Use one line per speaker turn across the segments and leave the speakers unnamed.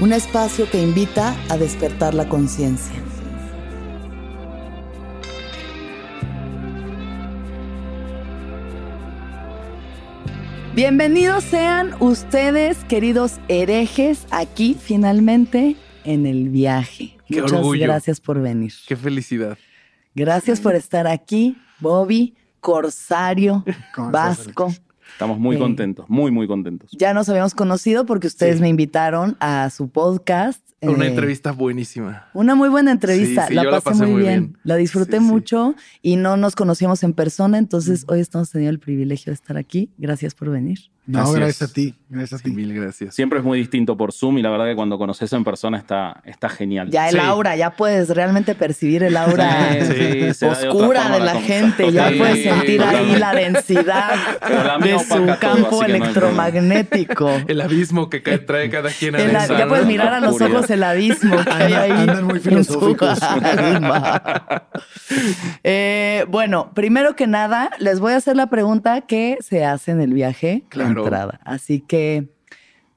Un espacio que invita a despertar la conciencia. Bienvenidos sean ustedes, queridos herejes, aquí finalmente en el viaje.
Qué
Muchas
orgullo.
gracias por venir.
Qué felicidad.
Gracias por estar aquí, Bobby, Corsario,
¿Cómo estás,
Vasco.
Estamos muy
Sí.
contentos, muy, muy contentos.
Ya nos habíamos conocido porque ustedes
Sí.
me invitaron a su podcast.
Una
eh,
entrevista buenísima.
Una muy buena entrevista.
Sí, sí,
la,
yo la
pasé muy
muy
bien.
bien.
La disfruté
Sí, sí.
mucho y no nos conocíamos en persona, entonces hoy estamos teniendo el privilegio de estar aquí. Gracias por venir.
No,
Gracias.
gracias a ti. Gracias a
Sí,
ti.
mil gracias.
Siempre es muy distinto por Zoom y la verdad que cuando conoces en persona está, está genial.
Ya el
Sí.
aura, ya puedes realmente percibir el aura
Sí, de
oscura de
la
la gente. Ya puedes sentir ahí la densidad
la
de su campo
no
electromagnético.
El abismo que cae- trae cada quien
El-
adentro,
ya puedes mirar a los ojos el abismo que hay ahí.
andan muy filosóficos.
Eh, bueno, primero que nada, les voy a hacer la pregunta que se hace en el viaje de
Claro.
entrada. Así que,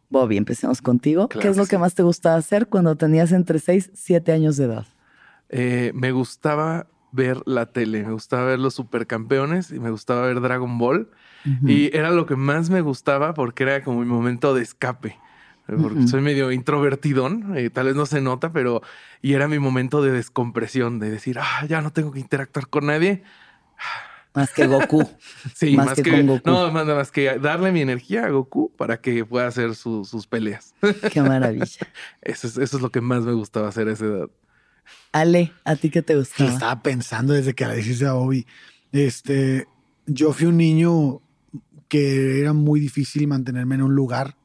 Bobby, empecemos contigo.
Claro
¿Qué es lo que más te gustaba hacer cuando tenías entre 6 y 7 años de edad?
Eh, me gustaba ver la tele, me gustaba ver los supercampeones y me gustaba ver Dragon Ball. Y era lo que más me gustaba porque era como mi momento de escape. Porque soy medio introvertidón, eh, tal vez no se nota, pero y era mi momento de descompresión, de decir, ah, ya no tengo que interactuar con nadie.
Más que Goku.
Sí,
Más
más,
que
que,
con Goku.
no, más, más que darle mi energía a Goku para que pueda hacer su- sus peleas.
Qué maravilla.
Eso es, eso es lo que más me gustaba hacer a esa edad.
Ale, ¿a ti qué te gustaba?
estaba pensando desde que la dijiste a Bobby. Este, yo fui un niño que era muy difícil mantenerme en un lugar.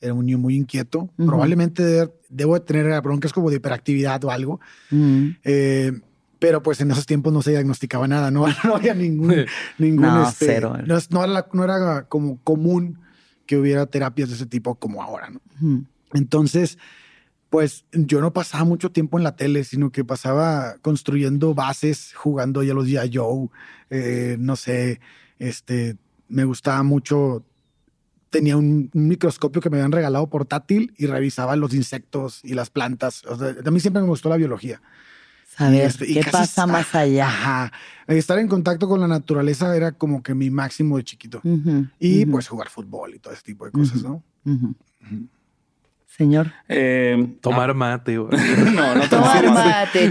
Era un niño muy inquieto. Probablemente de- debo de tener broncas como de hiperactividad o algo. Eh, pero pues en esos tiempos no se diagnosticaba nada, no, no había ningún, ningún
No,
este,
cero.
No, era, no era como común que hubiera terapias de ese tipo como ahora, ¿no?
Mm.
Entonces, pues yo no pasaba mucho tiempo en la tele, sino que pasaba construyendo bases, jugando ya los. Joe, eh, no sé, este, me gustaba mucho, tenía un, un microscopio que me habían regalado portátil y revisaba los insectos y las plantas. O sea, a mí siempre me gustó la biología.
Saber
este,
qué
casi
pasa más allá.
Ajá. Estar en contacto con la naturaleza era como que mi máximo de chiquito. Y pues jugar fútbol y todo ese tipo de cosas. ¿no?
Señor.
Eh,
Tomar mate. o-
No, no
Tomar mate,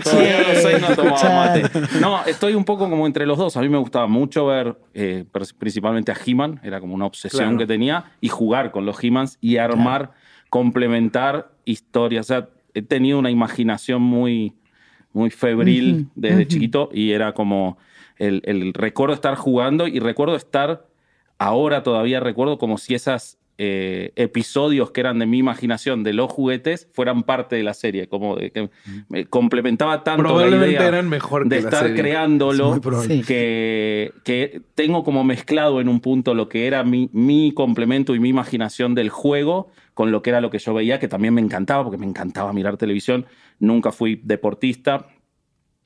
no tomaba mate. No, estoy un poco como entre los dos. A mí me gustaba mucho ver eh, pr- principalmente a He-Man, era como una obsesión
Claro.
que tenía, y jugar con los He-Mans y armar, complementar historias. O sea, he tenido una imaginación muy, muy febril
Ujú,
desde chiquito y era como el, el recuerdo estar jugando y recuerdo estar, ahora todavía recuerdo como si esas eh, episodios que eran de mi imaginación de los juguetes fueran parte de la serie, como de que me complementaba tanto la
Probablemente
idea
eran mejor
de estar
serie.
Creándolo que, que tengo como mezclado en un punto lo que era mi, mi complemento y mi imaginación del juego con lo que era lo que yo veía, que también me encantaba, porque me encantaba mirar televisión. Nunca fui deportista.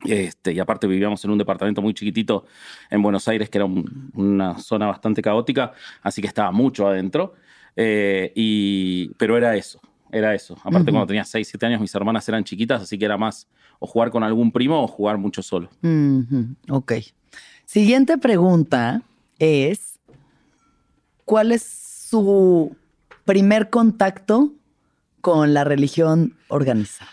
Este, y aparte vivíamos en un departamento muy chiquitito en Buenos Aires, que era un- una zona bastante caótica, así que estaba mucho adentro. Eh, y, pero era eso, era eso. Aparte, cuando tenía 6, 7 años, mis hermanas eran chiquitas, así que era más o jugar con algún primo o jugar mucho solo.
Ok. Siguiente pregunta es: ¿Cuál es su primer contacto con la religión organizada?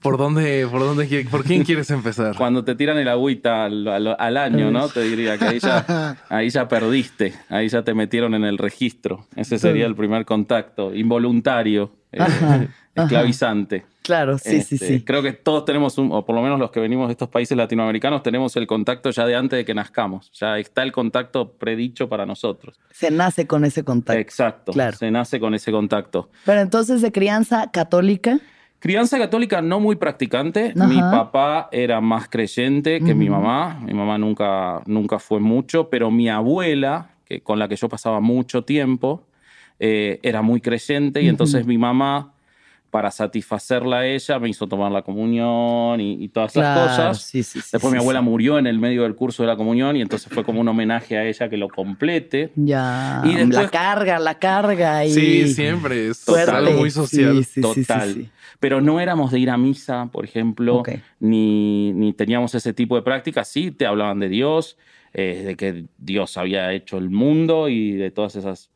¿Por dónde, por dónde, por quién quieres empezar?
Cuando te tiran el agüita al, al- al año, ¿no? Te diría que ahí ya, ahí ya perdiste, ahí ya te metieron en el registro. Ese sería el primer contacto, involuntario, eh,
Ajá,
esclavizante.
Claro, sí, sí,
Este,
sí.
Creo que todos tenemos, un, o por lo menos los que venimos de estos países latinoamericanos, tenemos el contacto ya de antes de que nazcamos. Ya está el contacto predicho para nosotros.
Se nace con ese contacto.
Exacto.
Claro.
Se nace con ese contacto.
Pero entonces, de crianza católica.
Crianza católica no muy practicante.
Ajá.
Mi papá era más creyente que mi
Ujú.
mamá. Mi mamá nunca, nunca fue mucho, pero mi abuela, que, con la que yo pasaba mucho tiempo, eh, era muy creyente y entonces mi mamá, para satisfacerla a ella, me hizo tomar la comunión y, y todas esas
Claro,
cosas.
sí, sí, sí,
Después
sí,
mi abuela
sí.
murió en el medio del curso de la comunión y entonces fue como un homenaje a ella que lo complete.
Ya.
Y después-
la carga, la carga. Y...
Sí, siempre. Es
Fuerte.
algo muy social.
Sí, sí, sí, sí,
Total.
sí.
Pero no éramos de ir a misa, por ejemplo, ni, ni teníamos ese tipo de prácticas. Sí, te hablaban de Dios, eh, de que Dios había hecho el mundo y de todas esas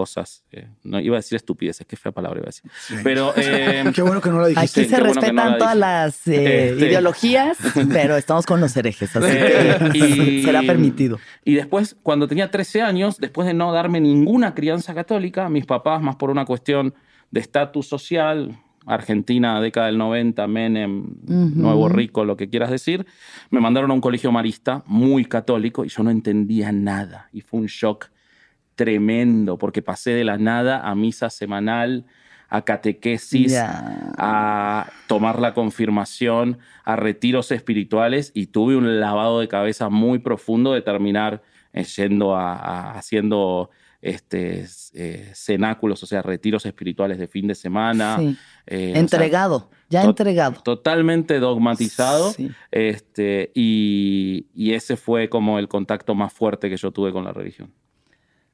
cosas. eh, no iba a decir estupideces, qué fea palabra iba a decir. Pero eh,
Qué bueno que no la
Aquí
dijiste.
Sí,
se
qué bueno que
respetan
no la
todas las eh,
Este.
ideologías, pero estamos con los herejes, así
Eh,
que
y-
será permitido.
Y después, cuando tenía 13 años, después de no darme ninguna crianza católica, mis papás, más por una cuestión de estatus social, Argentina, década del 90, Menem, Nuevo Rico, lo que quieras decir, me mandaron a un colegio marista muy católico y yo no entendía nada. Y fue un shock tremendo porque pasé de la nada a misa semanal, a catequesis, a tomar la confirmación, a retiros espirituales y tuve un lavado de cabeza muy profundo de terminar eh, yendo a, a- haciendo este, eh, cenáculos, o sea, retiros espirituales de fin de semana.
Sí.
eh, o sea,
Entregado, ya
to-
entregado.
Totalmente dogmatizado.
Sí.
Este, y, y ese fue como el contacto más fuerte que yo tuve con la religión.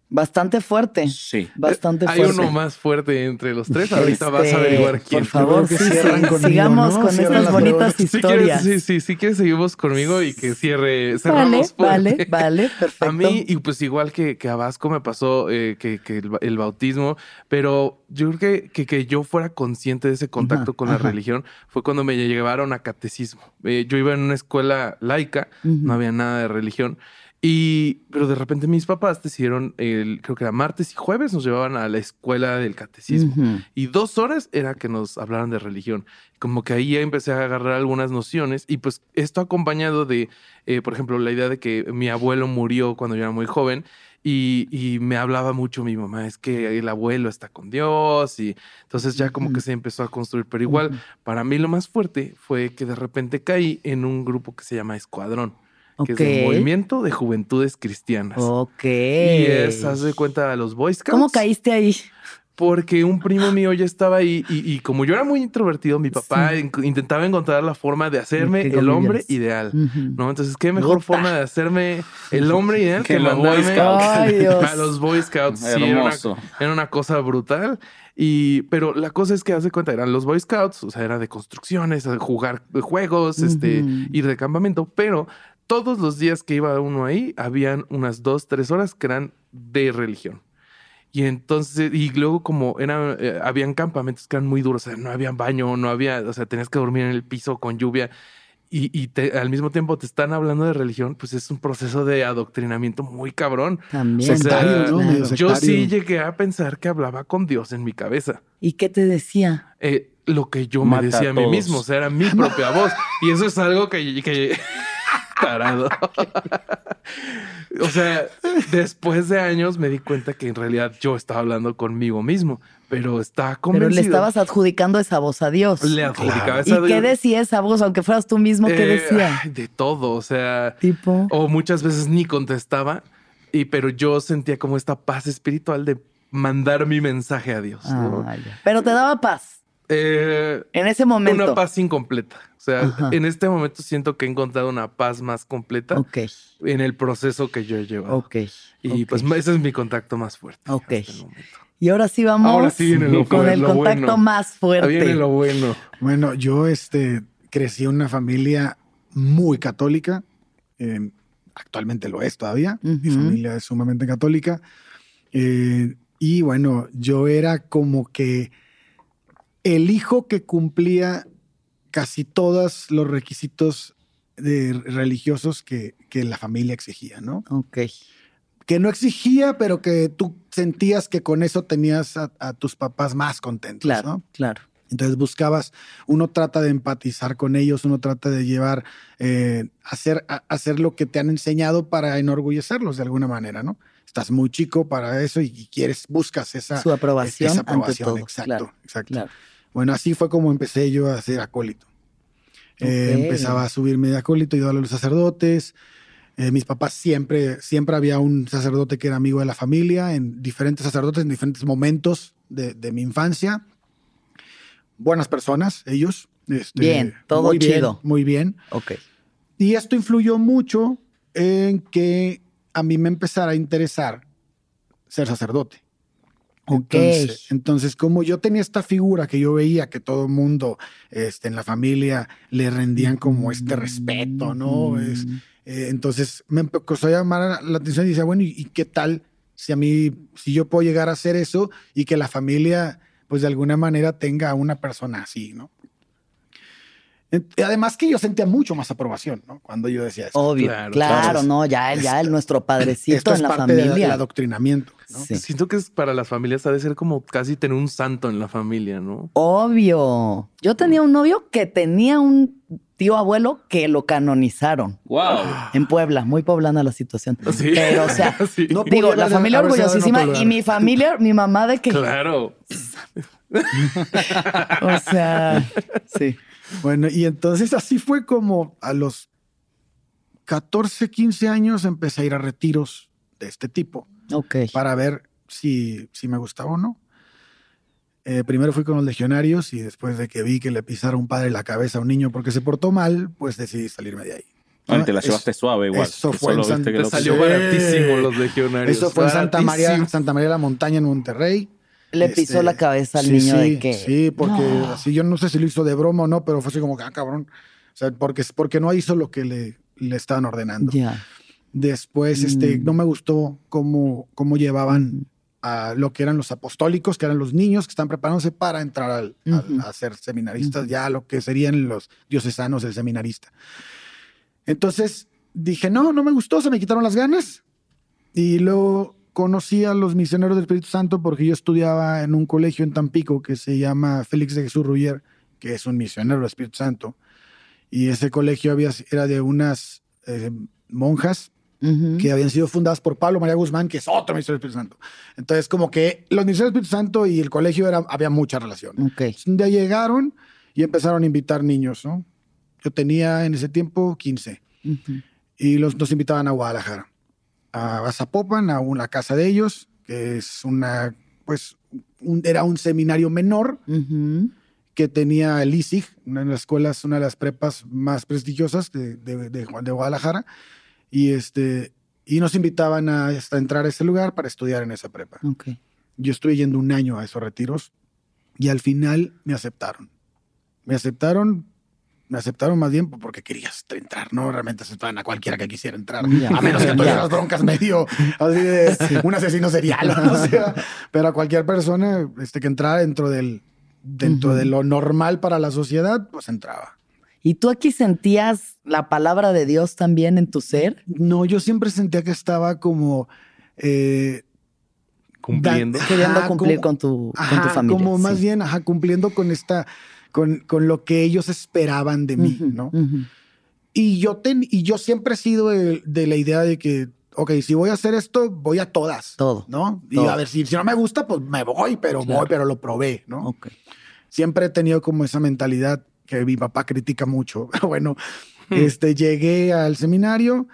Bastante fuerte.
Sí.
Bastante
Hay
fuerte.
uno más fuerte entre los tres. Ahorita vas a
Este,
averiguar quién.
Por favor, sí,
que cierran
sí,
conmigo,
sigamos
¿no?
con
Cierran
estas bonitas
preguntas.
Si quieres,
historias.
sí, sí, si quieres seguimos conmigo y que cierre,
vale,
cerramos
vale,
fuerte.
vale, perfecto.
A mí, y pues igual que, que a Vasco me pasó eh, que, que el, ba- el bautismo, pero yo creo que, que, que yo fuera consciente de ese contacto
Ajá,
con la
ajá.
religión fue cuando me llevaron a catecismo. Eh, yo iba en una escuela laica, no había nada de religión. Y, pero de repente mis papás decidieron, el, creo que era martes y jueves, nos llevaban a la escuela del catecismo. Y dos horas era que nos hablaran de religión. Como que ahí ya empecé a agarrar algunas nociones y pues esto acompañado de, eh, por ejemplo, la idea de que mi abuelo murió cuando yo era muy joven y, y me hablaba mucho mi mamá, es que el abuelo está con Dios y entonces ya como que se empezó a construir. Pero igual, para mí lo más fuerte fue que de repente caí en un grupo que se llama Escuadrón, que es el. Movimiento de Juventudes Cristianas.
Ok.
Y es, haz de cuenta, a los Boy Scouts.
¿Cómo caíste ahí?
Porque un primo mío ya estaba ahí y, y como yo era muy introvertido, mi papá
Sí.
in- intentaba encontrar la forma de hacerme
¿Qué
el hombre ideal. ¿No? Entonces, ¿qué mejor forma de hacerme el hombre ideal
Que
que
los Boy
mandarme
Scouts.
A los Boy Scouts? Sí, era una,
Hermoso.
era una cosa brutal. Y, pero la cosa es que hace cuenta, eran los Boy Scouts, o sea, era de construcciones, jugar juegos, este, ir de campamento, pero todos los días que iba uno ahí, habían unas dos, tres horas que eran de religión. Y entonces, y luego como eran, eh, habían campamentos que eran muy duros, o sea, no había baño, no había, o sea, tenías que dormir en el piso con lluvia y, y te- al mismo tiempo te están hablando de religión, pues es un proceso de adoctrinamiento muy cabrón.
También.
O sea,
Sectario, ¿no? Medio
Yo sí llegué a pensar que hablaba con Dios en mi cabeza.
¿Y qué te decía?
Eh, lo que yo
Mata
me decía
a
a mí mismo, o sea, era mi propia voz. Y eso es algo que... que... Tarado. o sea, después de años me di cuenta que en realidad yo estaba hablando conmigo mismo, pero estaba
Pero
convencido.
le estabas adjudicando esa voz a Dios.
Le adjudicaba
¿Y
esa-
qué decía esa voz? Aunque fueras tú mismo, ¿qué
Eh,
decía?
De todo, o sea...
Tipo.
O muchas veces ni contestaba, y, pero yo sentía como esta paz espiritual de mandar mi mensaje a Dios.
Ah. Pero te daba paz.
Eh,
En ese momento.
una paz incompleta. O sea,
Ajá.
en este momento siento que he encontrado una paz más completa
Ok,
en el proceso que yo he llevado.
ok.
Y pues ese es mi contacto más fuerte.
Ok.
hasta el momento.
Y ahora sí vamos
Ahora sí viene lo
con el
lo
contacto
bueno.
más fuerte.
Ahí viene lo bueno.
Bueno, yo este, crecí en una familia muy católica. eh, actualmente lo es todavía. Mi familia es sumamente católica. eh, y bueno, yo era como que el hijo que cumplía casi todos los requisitos de religiosos que, que la familia exigía, ¿no?
Ok.
Que no exigía, pero que tú sentías que con eso tenías a, a tus papás más contentos,
Claro,
¿no?
claro.
Entonces buscabas, uno trata de empatizar con ellos, uno trata de llevar, eh, hacer, a- hacer lo que te han enseñado para enorgullecerlos de alguna manera, ¿no? Estás muy chico para eso y, y quieres, buscas esa,
Su aprobación,
esa
ante
aprobación,
todo.
exacto,
Claro,
exacto.
claro.
Bueno, así fue como empecé yo a ser acólito. Eh, empezaba a subirme de acólito, ayudar a los sacerdotes. Eh, mis papás siempre, siempre había un sacerdote que era amigo de la familia, en diferentes sacerdotes, en diferentes momentos de, de mi infancia. Buenas personas, ellos. este,
Bien, todo
muy bien,
chido.
muy bien.
Ok.
Y esto influyó mucho en que a mí me empezara a interesar ser sacerdote. Entonces, entonces, como yo tenía esta figura que yo veía que todo el mundo este, en la familia le rendían como este respeto, ¿no? Es, eh, entonces me empezó a llamar la atención y decía, bueno, ¿y, y qué tal si a mí, si yo puedo llegar a hacer eso y que la familia, pues de alguna manera tenga a una persona así, ¿no? Además que yo sentía mucho más aprobación, ¿no? Cuando yo decía eso.
Obvio.
Claro,
Claro,
claro.
no, ya, ya el nuestro padrecito
Esto es
en la
parte del
familia.
adoctrinamiento, ¿no?
Sí.
Siento que es para las familias ha de ser como casi tener un santo en la familia, ¿no?
Obvio. Yo tenía un novio que tenía un tío abuelo que lo canonizaron.
¡Wow!
En Puebla, muy poblana la situación.
Sí.
Pero, o sea,
Sí.
No
digo, la familia orgullosísima y mi familia, mi mamá de que,
Claro.
o sea, sí.
Bueno, y entonces así fue como a los 14, 15 años empecé a ir a retiros de este tipo
Ok.
para ver si, si me gustaba o no. Eh, primero fui con los legionarios y después de que vi que le pisara un padre la cabeza a un niño porque se portó mal, pues decidí salirme de ahí.
Ah, te la
Es-
llevaste suave igual.
eso fue en
solo
San-
viste que
Te
lo
salió baratísimo los legionarios.
Eso fue en Santa María. Santa María de la Montaña en Monterrey.
Le pisó
Este,
la cabeza al
sí,
niño
sí,
de que.
Sí, porque
No.
así yo no sé si lo hizo de broma o no, pero fue así como ah, cabrón. O sea, porque, porque no hizo lo que le, le estaban ordenando.
Ya.
Después, este,
Mm.
no me gustó cómo, cómo llevaban a lo que eran los apostólicos, que eran los niños que están preparándose para entrar al-
Ujú.
a ser seminaristas, ya lo que serían los diocesanos del seminarista. Entonces dije, no, no me gustó, se me quitaron las ganas. Y luego conocí a los misioneros del Espíritu Santo porque yo estudiaba en un colegio en Tampico que se llama Félix de Jesús Ruyer, que es un misionero del Espíritu Santo. Y ese colegio había, era de unas eh, monjas que habían sido fundadas por Pablo María Guzmán, que es otro misionero del Espíritu Santo. Entonces, como que los misioneros del Espíritu Santo y el colegio era, había mucha relación.
Ok.
Entonces, un día llegaron y empezaron a invitar niños, ¿no? Yo tenía en ese tiempo 15
Ujú.
y los, nos invitaban a Guadalajara, a Zapopan, a una casa de ellos, que es una, pues, un- era un seminario menor que tenía el ISIG, una de las escuelas, una de las prepas más prestigiosas de, de- de- de Guadalajara, y, este, y nos invitaban a, hasta entrar a ese lugar para estudiar en esa prepa. Yo estuve yendo un año a esos retiros y al final me aceptaron. Me aceptaron, me aceptaron más bien porque querías entrar, no realmente aceptaban a cualquiera que quisiera entrar, a menos que tuvieras broncas medio así de un asesino serial, o sea, pero a cualquier persona este, que entrara dentro del dentro de lo normal para la sociedad, pues entraba.
¿Y tú aquí sentías la palabra de Dios también en tu ser?
No, yo siempre sentía que estaba como eh,
Cumpliendo.
Da-
Queriendo
Ajá,
cumplir
como-
con tu, con tu familia.
como más bien, ajá, cumpliendo con esta, con, con lo que ellos esperaban de mí, ¿no? Y yo, ten, y yo siempre he sido de, de la idea de que, ok, si voy a hacer esto, voy a todas.
Todo.
¿No? Y
Todo.
a ver, si, si no me gusta, pues me voy, pero
Claro.
voy, pero lo probé, ¿no?
Ok.
Siempre he tenido como esa mentalidad que mi papá critica mucho. Pero bueno, este, llegué al seminario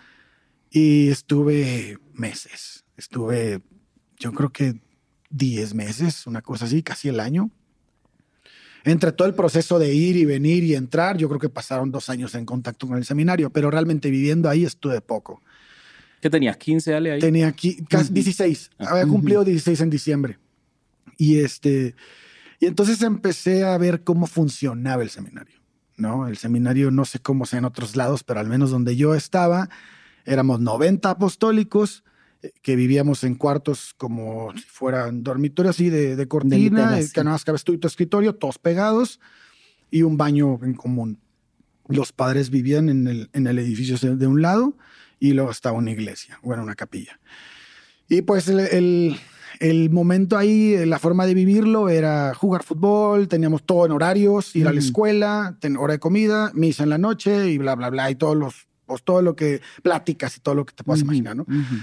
y estuve meses. Estuve, yo creo que 10 meses, una cosa así, casi el año. Entre todo el proceso de ir y venir y entrar, yo creo que pasaron dos años en contacto con el seminario, pero realmente viviendo ahí estuve poco.
¿Qué tenías? ¿15, Ale, ahí?
Tenía aquí casi 16. Había cumplido 16 en diciembre. Y este, y entonces empecé a ver cómo funcionaba el seminario. ¿no? El seminario no sé cómo sea en otros lados, pero al menos donde yo estaba, éramos 90 apostólicos que vivíamos en cuartos como si fueran dormitorios así de, de cortina,
literas,
eh, que nada más cabes tú y tu escritorio, todos pegados, y un baño en común. Los padres vivían en el, en el edificio de de un lado y luego estaba una iglesia, bueno, una capilla. Y pues el, el- el momento ahí, eh, la forma de vivirlo era jugar fútbol, teníamos todo en horarios, ir a la
Ujú.
escuela, ten- hora de comida, misa en la noche y bla, bla, bla, y todos los, pues todo lo que, pláticas y todo lo que te puedas
Ujú,
imaginar, ¿no?
ujú.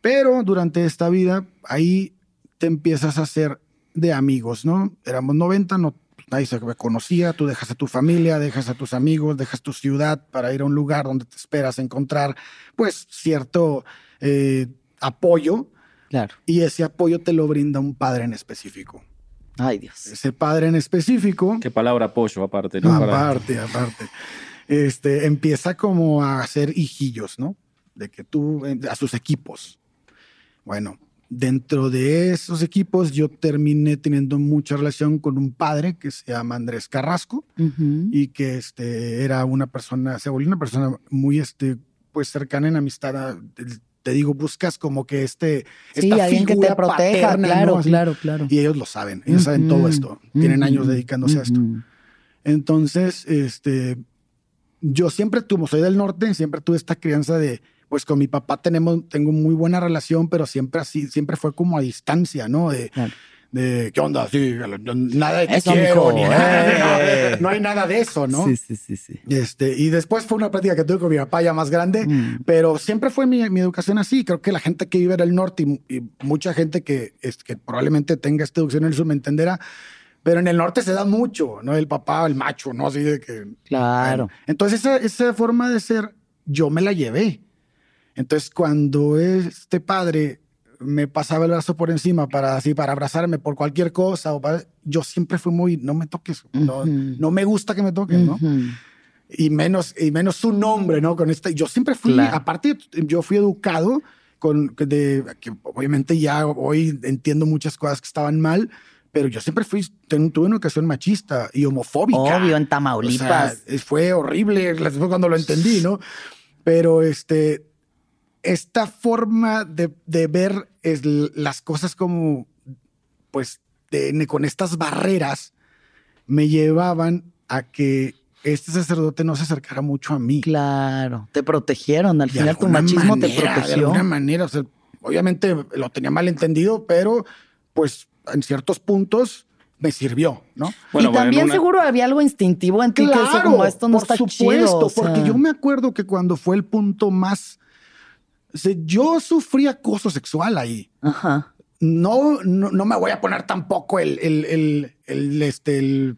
Pero durante esta vida, ahí te empiezas a hacer de amigos, ¿no? Éramos 90, no, nadie se conocía, tú dejas a tu familia, dejas a tus amigos, dejas tu ciudad para ir a un lugar donde te esperas encontrar, pues, cierto eh, apoyo,
Claro.
y ese apoyo te lo brinda un padre en específico.
Ay, Dios.
Ese padre en específico,
Qué palabra apoyo, aparte. ¿no?
Aparte, aparte, este, empieza como a hacer hijillos, ¿no? De que tú, eh, a sus equipos. Bueno, dentro de esos equipos yo terminé teniendo mucha relación con un padre que se llama Andrés Carrasco
Ujú.
y que este, era una persona, se volvió una persona muy este, pues cercana en amistad. a- te digo, buscas como que este,
Sí,
esta
alguien que te
figura
proteja,
paterna,
claro,
¿no?
Claro, claro.
Y ellos lo saben, ellos saben todo esto, tienen
ujú,
años dedicándose a esto. Entonces, este, yo siempre tuve, soy del norte, siempre tuve esta crianza de, pues con mi papá tenemos, tengo muy buena relación, pero siempre así, siempre fue como a distancia, ¿no? De,
Claro.
de ¿qué onda? Sí, nada de te
Eso,
quiero, ni nada,
eh.
no, no hay nada de eso, ¿no?
Sí, sí, sí, sí.
Este, y después fue una práctica que tuve con mi papá ya más grande,
Mm.
pero siempre fue mi, mi educación así. Creo que la gente que vive en el norte y, y mucha gente que, es, que probablemente tenga esta educación en el sur me entenderá, pero en el norte se da mucho, ¿no? El papá, el macho, ¿no? Así de que...
Claro.
Bueno, entonces esa, esa forma de ser, yo me la llevé. Entonces cuando este padre me pasaba el brazo por encima para así para abrazarme por cualquier cosa o para- yo siempre fui muy no me toques no,
Ujú.
no me gusta que me toquen no
Ujú.
y menos y menos su nombre no con este yo siempre fui
Claro.
aparte yo fui educado con de que obviamente ya hoy entiendo muchas cosas que estaban mal pero yo siempre fui tuve una educación machista y homofóbica
Obvio, en
o sea,
Tamaulipas.
fue horrible cuando lo entendí, ¿no? Pero este, esta forma de, de ver es las cosas como, pues, de- con estas barreras, me llevaban a que este sacerdote no se acercara mucho a mí.
Claro. Te protegieron. Al
De
final tu machismo te
manera, De
protegió.
alguna manera, o sea, obviamente lo tenía mal entendido, pero pues en ciertos puntos me sirvió, ¿no?
Bueno,
y también
una-
seguro había algo instintivo en ti que decía como esto no
por
está
supuesto,
chido. o sea,
porque yo me acuerdo que cuando fue el punto más... yo sufrí acoso sexual ahí.
Ajá.
No, no, no me voy a poner tampoco el, el, el, el, este, el-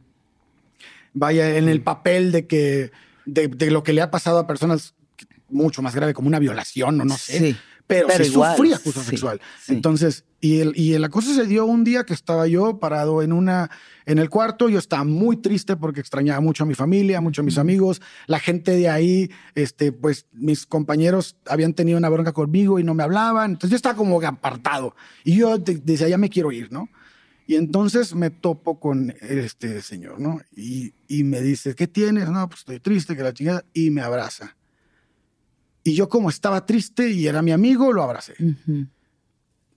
vaya, en el papel de que, de, de lo que le ha pasado a personas mucho más grave como una violación o no sé.
Sí.
Pero,
Pero
sí
igual,
sufrí acoso
sí,
sexual.
sí.
Entonces, y el, y el acoso se dio un día que estaba yo parado en una, en el cuarto. Yo estaba muy triste porque extrañaba mucho a mi familia, mucho a mis amigos. La gente de ahí, este, pues mis compañeros habían tenido una bronca conmigo y no me hablaban. Entonces yo estaba como apartado. Y yo de- decía, ya me quiero ir, ¿no? Y entonces me topo con este señor, ¿no? Y, y me dice, ¿qué tienes? No, pues estoy triste, que la chingada. Y me abraza. Y yo como estaba triste y era mi amigo, lo abracé.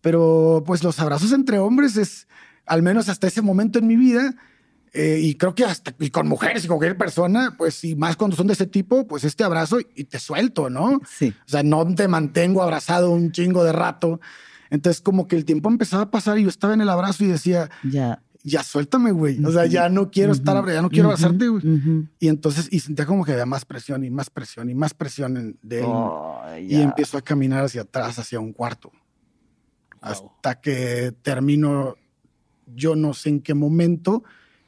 Pero pues los abrazos entre hombres es, al menos hasta ese momento en mi vida, eh, y creo que hasta y con mujeres y con cualquier persona, pues y más cuando son de ese tipo, pues este abrazo y te suelto, ¿no?
Sí.
O sea, no te mantengo abrazado un chingo de rato. Entonces como que el tiempo empezaba a pasar y yo estaba en el abrazo y decía,
Ya.
Ya suéltame, güey. O sea, ya no quiero estar, abra- ya no quiero abrazarte, güey.
Ujú.
Y entonces, y sentía como que había más presión y más presión y más presión en- de él.
Ay,
Y
ya.
empiezo a caminar hacia atrás, hacia un cuarto. Hasta que termino, yo no sé en qué momento,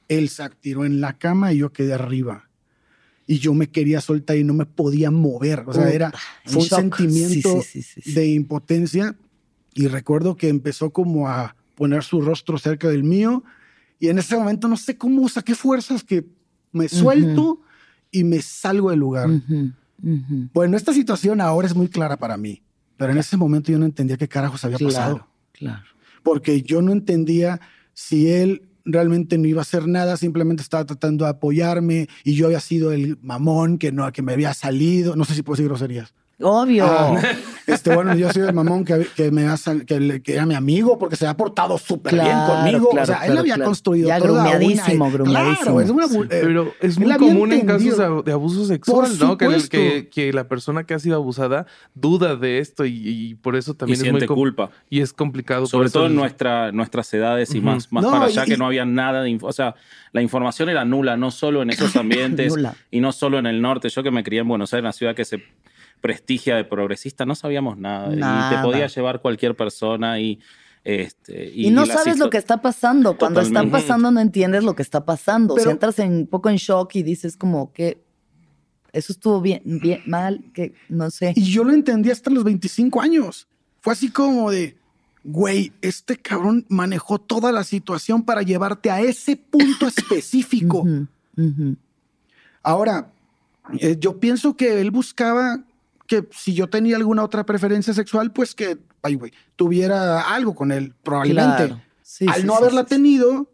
él se tiró en la cama y yo quedé arriba. Y yo me quería soltar y no me podía mover. O sea, era,
en
fue un
shock.
sentimiento
sí, sí, sí.
de impotencia. Y recuerdo que empezó como a poner su rostro cerca del mío Y en ese momento no sé cómo saqué fuerzas que me suelto y me salgo del lugar.
Ujú, ujú.
Bueno, esta situación ahora es muy clara para mí, pero en ese momento yo no entendía qué carajos había pasado.
Claro, claro.
Porque yo no entendía si él realmente no iba a hacer nada, simplemente estaba tratando de apoyarme y yo había sido el mamón que no que me había salido, no sé si puedo decir groserías.
Obvio.
Ah, este, bueno, yo soy el mamón que, que me que, era mi amigo porque se ha portado súper bien conmigo.
claro,
o sea, él
claro,
había
claro.
construido
Ya
toda una-
grumeadísimo, grumeadísimo.
Claro, es una eh,
Pero es muy común en casos de abuso sexual, ¿no? Que, que, que la persona que ha sido abusada duda de esto y, y por eso
Y
también es muy
culpa.
Y es complicado.
Sobre todo en nuestra, nuestras edades y más, más
No,
para
y-
allá,
y-
que no había nada de info. O sea, la información era nula, no solo en esos ambientes y no solo en el norte. Yo que me crié en Buenos Aires, una ciudad que se prestigia de progresista, no sabíamos nada. Y
Nada.
te podía llevar cualquier persona y. Este,
Y, no
las
sabes lo que está pasando. Cuando está pasando no entiendes lo que está pasando. o sea,
Pero-
entras en, un poco en shock y dices como que eso estuvo bien, bien, mal, que no sé.
Y yo lo entendí hasta los 25 años. Fue así como de, güey, este cabrón manejó toda la situación para llevarte a ese punto específico.
Ujú, ujú.
Ahora, eh, yo pienso que él buscaba que si yo tenía alguna otra preferencia sexual, pues que, ay, güey, tuviera algo con él, probablemente.
Claro. Sí,
Al
sí,
no
sí,
haberla tenido,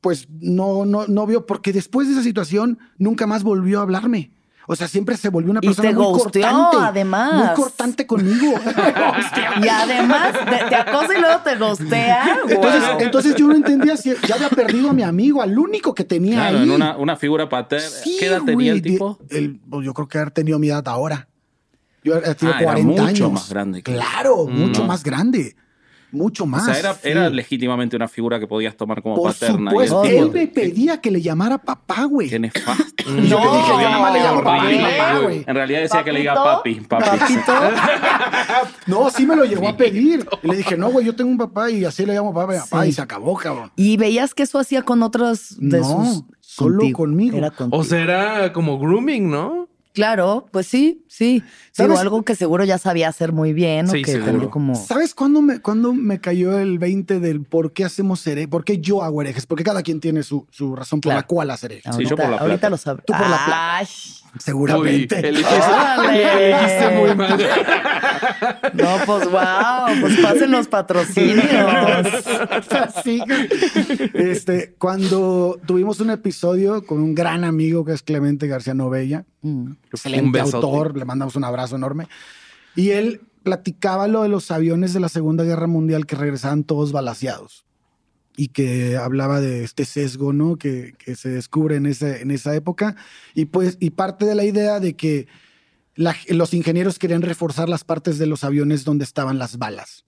pues no, no, no vio, porque después de esa situación nunca más volvió a hablarme. O sea, siempre se volvió una
Y
persona
te
muy
ghosteó,
cortante.
además.
Muy cortante conmigo.
Y además te, te acosa y luego te gostea.
Entonces,
Wow.
entonces yo no entendía si ya había perdido a mi amigo, al único que tenía
Claro,
ahí.
en una, una figura paterna.
Sí,
¿Qué edad tenía el tipo?
el- pues yo creo que haber tenido mi edad ahora. Yo he tenido
Ah, era
40
mucho
años.
más grande que-
Claro,
Mm,
mucho
no.
más grande. Mucho
O
más.
sea, era,
sí.
era legítimamente una figura que podías tomar como
Por
paterna.
supuesto, él me pedía que le llamara papá, güey.
Qué nefasto.
Y yo le dije, yo nada más le llamo papá,
güey. En realidad decía que le diga papi, papi.
Papito.
No, sí me lo llegó a pedir. Y le dije, no, güey, yo tengo un papá y así le llamo papá, papá,
Sí.
y se acabó, cabrón.
Y veías que eso hacía con otros de
No,
sus.
solo conmigo.
Era contigo.
O sea, era como grooming, ¿no?
Claro, pues sí, sí. Digo, algo que seguro ya sabía hacer muy bien, o
Sí,
que
seguro.
como.
¿Sabes cuándo me, cuándo me cayó el 20 del por qué hacemos herejes? ¿Por qué yo hago herejes? Porque cada quien tiene su, su razón por
Claro.
la cual hacer herejes.
Sí, yo por la
ahorita
plata.
lo sabes.
Tú por la plata.
Ay,
Seguramente.
Uy, elegiste,
Órale.
elegiste muy mal.
No, pues wow, pues pasen los patrocinios.
Sí. Este, cuando tuvimos un episodio con un gran amigo que es Clemente García Novella,
Mm.
Excelente
Un
autor, le mandamos un abrazo enorme. Y él platicaba lo de los aviones de la Segunda Guerra Mundial que regresaban todos balaseados y que hablaba de este sesgo, ¿no? Que, que se descubre en, ese, en esa época. Y pues, y parte de la idea de que la- los ingenieros querían reforzar las partes de los aviones donde estaban las balas.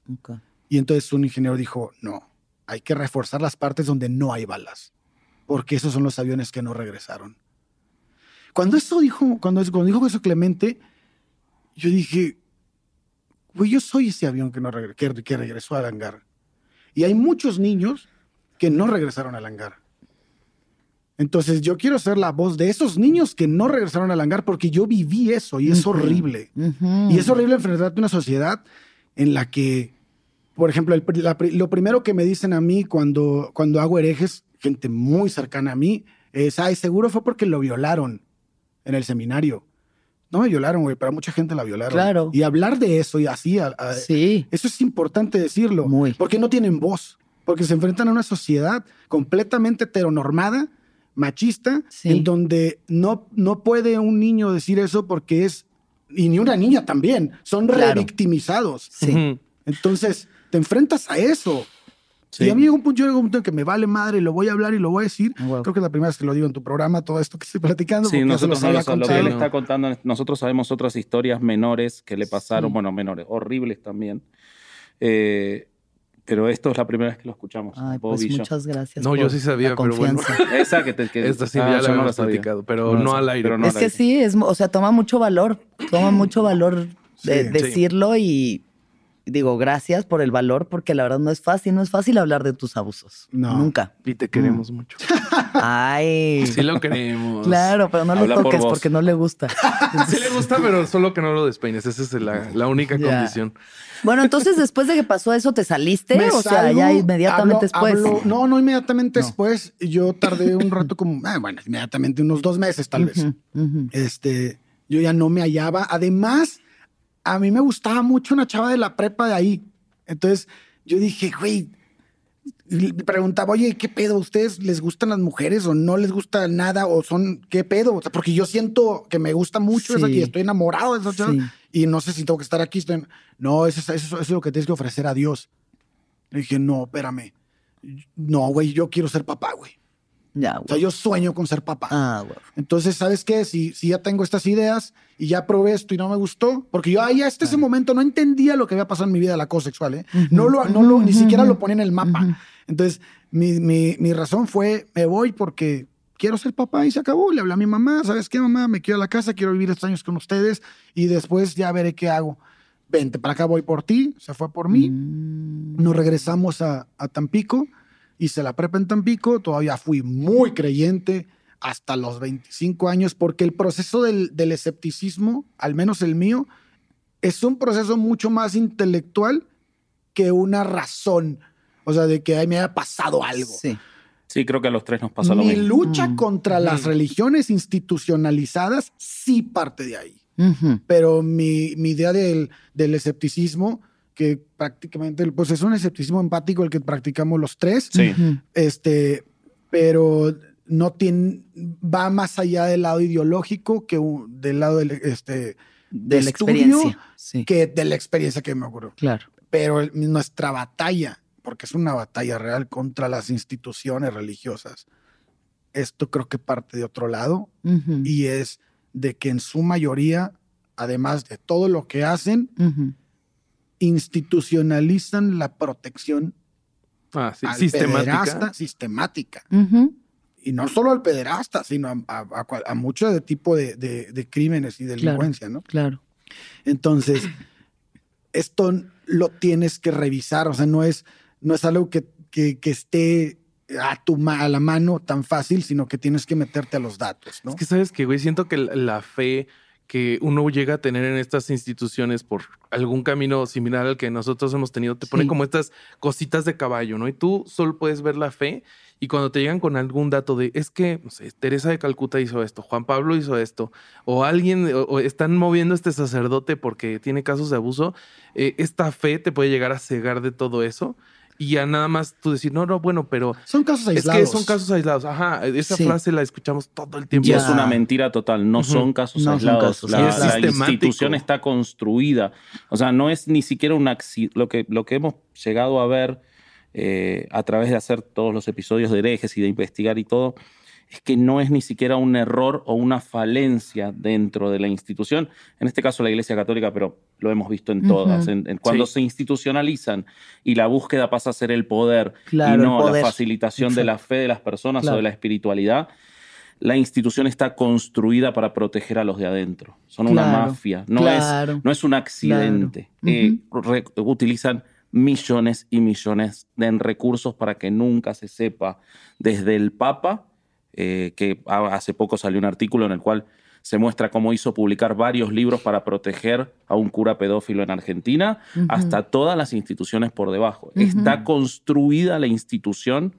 Y entonces un ingeniero dijo, no, hay que reforzar las partes donde no hay balas, porque esos son los aviones que no regresaron. Cuando eso dijo, cuando, cuando dijo eso Clemente, yo dije, güey, yo soy ese avión que, no regre- que, que regresó al hangar. Y hay muchos niños que no regresaron al hangar. Entonces yo quiero ser la voz de esos niños que no regresaron al hangar porque yo viví eso y es horrible. Y es horrible enfrentarte a una sociedad en la que, por ejemplo, el la lo primero que me dicen a mí cuando, cuando hago herejes, gente muy cercana a mí, es, ay, seguro fue porque lo violaron en el seminario. No me violaron, güey, pero mucha gente la violaron.
Claro.
Y hablar de eso y así, a- a-
Sí.
eso es importante decirlo.
Muy.
Porque no tienen voz. Porque se enfrentan a una sociedad completamente heteronormada, machista,
Sí.
en donde no, no puede un niño decir eso porque es, y ni una niña también, son
Claro.
revictimizados.
Sí.
Entonces, te enfrentas a eso.
Sí.
Y a mí llegó un punto, yo llegó un punto en que me vale madre, lo voy a hablar y lo voy a decir.
Wow.
Creo que es la primera vez que lo digo en tu programa, todo esto que estoy platicando.
Sí, nosotros no lo sabemos. Lo que él
no.
está contando, nosotros sabemos otras historias menores que le pasaron, bueno, menores, horribles también. Eh, pero esto es la primera vez que lo escuchamos.
Ay, pues muchas gracias.
No,
por
yo sí sabía,
la
pero bueno.
Esa que te. Que,
Esta sí
Ah,
ya la
no
habíamos
sabía.
platicado, pero
No
no al aire.
pero no
Es que sí, es, o sea, toma mucho valor, toma mucho valor de
Sí.
decirlo y digo, gracias por el valor, porque la verdad no es fácil, no es fácil hablar de tus abusos.
No.
Nunca.
Y te queremos mucho.
Ay.
Sí lo queremos.
Claro, pero no lo
Habla
toques porque no le gusta.
Sí le gusta, pero solo que no lo despeines. Esa es la, la única condición.
Bueno, entonces después de que pasó eso, ¿te saliste?
Me
o sea, ya inmediatamente
hablo-
después.
hablo- no, no inmediatamente
No.
después. Yo tardé un rato como, ah, bueno, inmediatamente unos dos meses tal vez. Este, yo ya no me hallaba. Además, a mí me gustaba mucho una chava de la prepa de ahí. Entonces, yo dije, güey, le preguntaba, oye, ¿qué pedo? ¿Ustedes les gustan las mujeres o no les gusta nada? ¿O son qué pedo? O sea, porque yo siento que me gusta mucho esa
Sí.
y estoy enamorado de esa chava.
Sí.
Y no sé si tengo que estar aquí. estoy No, eso, es- eso, eso es lo que tienes que ofrecer a Dios. Le dije, no, espérame. No, güey, yo quiero ser papá, güey.
Ya,
O sea, yo sueño con ser papá.
Ah, güey.
Entonces, ¿sabes qué? Si, si ya tengo estas ideas y ya probé esto y no me gustó, porque yo ahí hasta ese momento no entendía lo que había pasado en mi vida del acoso sexual, ¿eh? No lo, no lo, ni siquiera lo ponía en el mapa. Entonces, mi, mi, mi razón fue, me voy porque quiero ser papá y se acabó. Le hablé a mi mamá, ¿sabes qué, mamá? Me quiero a la casa, quiero vivir estos años con ustedes y después ya veré qué hago. Vente, para acá voy por ti, se fue por mí. Nos regresamos a, a Tampico, hice la prepa en Tampico, todavía fui muy creyente hasta los 25 años, porque el proceso del, del escepticismo, al menos el mío, es un proceso mucho más intelectual que una razón, o sea, de que ay, me haya pasado algo.
Sí.
Sí, creo que a los tres nos pasó lo
Mi
mismo.
lucha contra las religiones institucionalizadas sí parte de ahí
Ujú.
pero mi, mi idea del, del escepticismo, que prácticamente pues es un escepticismo empático el que practicamos los tres,
Sí.
Este, pero no tiene, va más allá del lado ideológico que un- del lado del, este,
De la
estudio
experiencia. Sí.
que de la experiencia que me ocurrió.
Claro.
Pero el- nuestra batalla, porque es una batalla real contra las instituciones religiosas, esto creo que parte de otro lado,
Ujú.
y es de que en su mayoría, además de todo lo que hacen,
Ujú.
Institucionalizan la protección
Ah, sí.
al
Sistemática.
pederasta sistemática. Y no solo al pederasta, sino a, a, a cual- a mucho de tipo de, de- de crímenes y delincuencia, ¿no?
Claro.
Entonces, esto lo tienes que revisar, o sea, no es, no es algo que, que- que esté a, tu ma- a la mano tan fácil, sino que tienes que meterte a los datos, ¿no?
Es que sabes que, güey, siento que la fe que uno llega a tener en estas instituciones por algún camino similar al que nosotros hemos tenido, te pone
Sí.
como estas cositas de caballo, ¿no? Y tú solo puedes ver la fe y cuando te llegan con algún dato de, es que, no sé, Teresa de Calcuta hizo esto, Juan Pablo hizo esto, o alguien, o, o están moviendo a este sacerdote porque tiene casos de abuso, eh, esta fe te puede llegar a cegar de todo eso. Y ya nada más tú decir, no, no, bueno, pero
Son casos
es
aislados.
que son casos aislados. Ajá, esa
Sí.
frase la escuchamos todo el tiempo.
Y es una mentira total, no
Ujú.
son casos
No son
aislados.
casos
la,
aislados.
la
Es
institución está construida. O sea, no es ni siquiera un accidente. Lo que, lo que hemos llegado a ver eh, a través de hacer todos los episodios de herejes y de investigar y todo, es que no es ni siquiera un error o una falencia dentro de la institución. En este caso la Iglesia Católica, pero lo hemos visto en todas.
Ujú.
En- en- cuando
Sí.
se institucionalizan y la búsqueda pasa a ser el poder
Claro,
y no
poder.
la facilitación de la fe de las personas
Claro.
o de la espiritualidad, la institución está construida para proteger a los de adentro. Son una
Claro,
mafia, no,
claro,
es, no es un accidente.
claro.
Eh, re- utilizan millones y millones de recursos para que nunca se sepa. Desde el Papa, eh, que ha- hace poco salió un artículo en el cual se muestra cómo hizo publicar varios libros para proteger a un cura pedófilo en Argentina, hasta todas las instituciones por debajo. Está construida la institución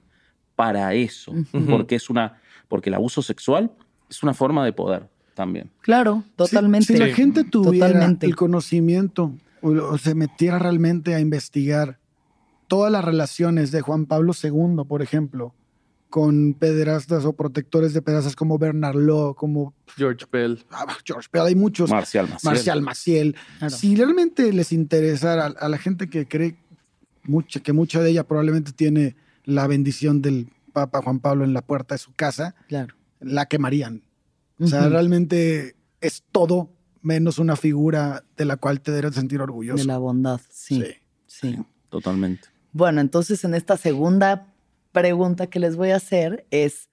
para eso, porque es una, porque el abuso sexual es una forma de poder también.
Claro,
Si-
totalmente.
Si, la gente tuviera
Totalmente.
el conocimiento o, o se metiera realmente a investigar todas las relaciones de Juan Pablo II, por ejemplo, con pederastas o protectores de pederastas como Bernard Law, como
George Bell.
ah, George Bell, hay muchos.
Marcial Maciel.
Marcial Maciel.
Claro.
Si realmente les interesara a, a la gente que cree mucha, que mucha de ella probablemente tiene la bendición del Papa Juan Pablo en la puerta de su casa,
Claro.
la quemarían. O sea, realmente es todo menos una figura de la cual te debes sentir orgulloso.
De la bondad, sí.
Sí.
sí.
Totalmente.
Bueno, entonces en esta segunda pregunta que les voy a hacer es,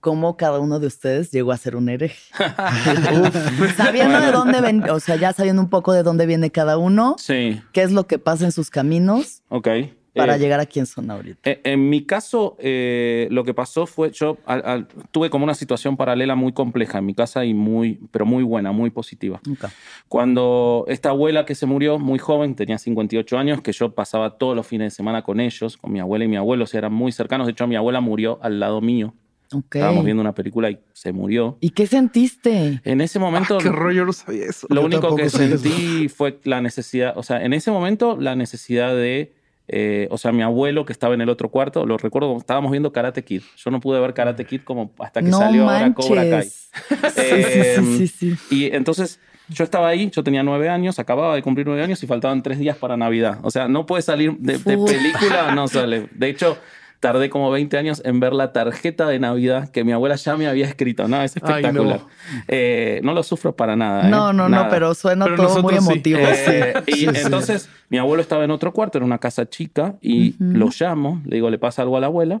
cómo cada uno de ustedes llegó a ser un hereje. Sabiendo de dónde ven, o sea, ya sabiendo un poco de dónde viene cada uno,
Sí,
qué es lo que pasa en sus caminos
ok.
Para
Eh,
llegar a quién son ahorita.
Eh, En mi caso, eh, lo que pasó fue, yo al- al- tuve como una situación paralela muy compleja en mi casa y muy, pero muy buena, muy positiva.
Nunca.
Cuando esta abuela que se murió muy joven, tenía 58 años, que yo pasaba todos los fines de semana con ellos, con mi abuela y mi abuelo, o sea, eran muy cercanos. De hecho, mi abuela murió al lado mío.
Ok.
Estábamos viendo una película y se murió.
¿Y qué sentiste?
En ese momento,
Ah, qué rollo, no sabía eso.
lo
Yo
único que
sé eso.
sentí fue la necesidad, o sea, en ese momento la necesidad de, eh, o sea, mi abuelo que estaba en el otro cuarto, lo recuerdo, estábamos viendo Karate Kid. Yo no pude ver Karate Kid como hasta que
no
salió ahora
manches.
Cobra Kai.
Sí, sí, sí, sí.
Y entonces yo estaba ahí, yo tenía nueve años, acababa de cumplir nueve años y faltaban tres días para Navidad. O sea, no puede salir de, de película, no sale. De hecho, tardé como 20 años en ver la tarjeta de Navidad que mi abuela ya me había escrito. No, es
Ay, no.
espectacular. Eh, no lo sufro para nada. ¿eh?
No, no,
Nada.
no, pero suena
Pero
todo muy
nosotros sí.
emotivo.
Eh,
sí.
y
Sí, sí.
entonces mi abuelo estaba en otro cuarto, en una casa chica, y lo llamo, le digo, ¿le pasa algo a la abuela?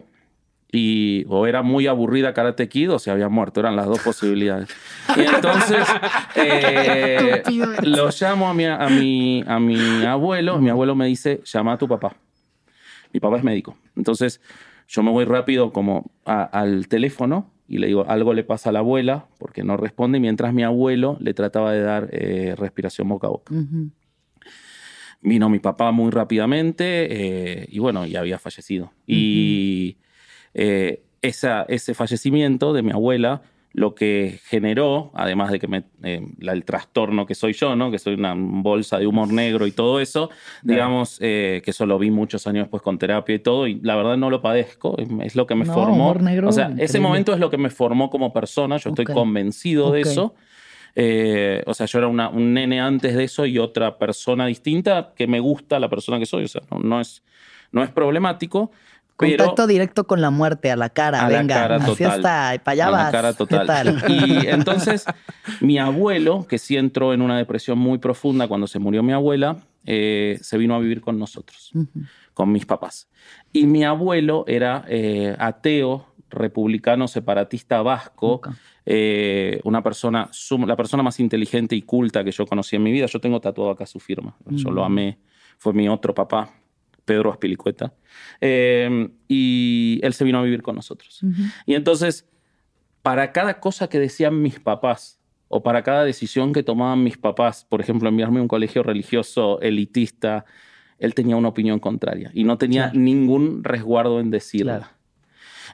Y o era muy aburrida Karate Kid o se había muerto, eran las dos posibilidades. Y entonces eh, lo llamo a mi, a, mi, a mi abuelo, mi abuelo me dice, llama a tu papá. Mi papá es médico. Entonces yo me voy rápido como a- al teléfono y le digo, algo le pasa a la abuela porque no responde, mientras mi abuelo le trataba de dar eh, respiración boca a boca.
Ujú.
Vino mi papá muy rápidamente eh, y bueno, ya había fallecido. Y eh, esa, ese fallecimiento de mi abuela lo que generó, además de que me, eh, la- el trastorno que soy yo, ¿no? que soy una bolsa de humor negro y todo eso, digamos eh, que eso lo vi muchos años después con terapia y todo, y la verdad no lo padezco, es, lo que me
No,
formó.
humor negro,
o sea, ese momento es lo que me formó como persona, yo estoy convencido de eso. Eh, o sea, yo era una- un nene antes de eso y otra persona distinta que me gusta la persona que soy. O sea, no, no es, no es problemático. Pero
Contacto directo con la muerte, a la cara,
a la
venga.
cara
así
total.
está, para allá
a
vas.
la cara
¿Qué
total.
tal?
Y entonces, mi abuelo, que sí entró en una depresión muy profunda cuando se murió mi abuela, eh, se vino a vivir con nosotros,
Ujú.
con mis papás. Y mi abuelo era eh, ateo, republicano, separatista vasco,
Ok.
eh, una persona, la persona más inteligente y culta que yo conocí en mi vida. Yo tengo tatuado acá su firma. Yo lo amé. Fue mi otro papá, Pedro Aspilicueta. Eh, y él se vino a vivir con nosotros. Y entonces, para cada cosa que decían mis papás, o para cada decisión que tomaban mis papás, por ejemplo, enviarme a un colegio religioso elitista, él tenía una opinión contraria y no tenía
Claro.
ningún resguardo en decirla.
Claro.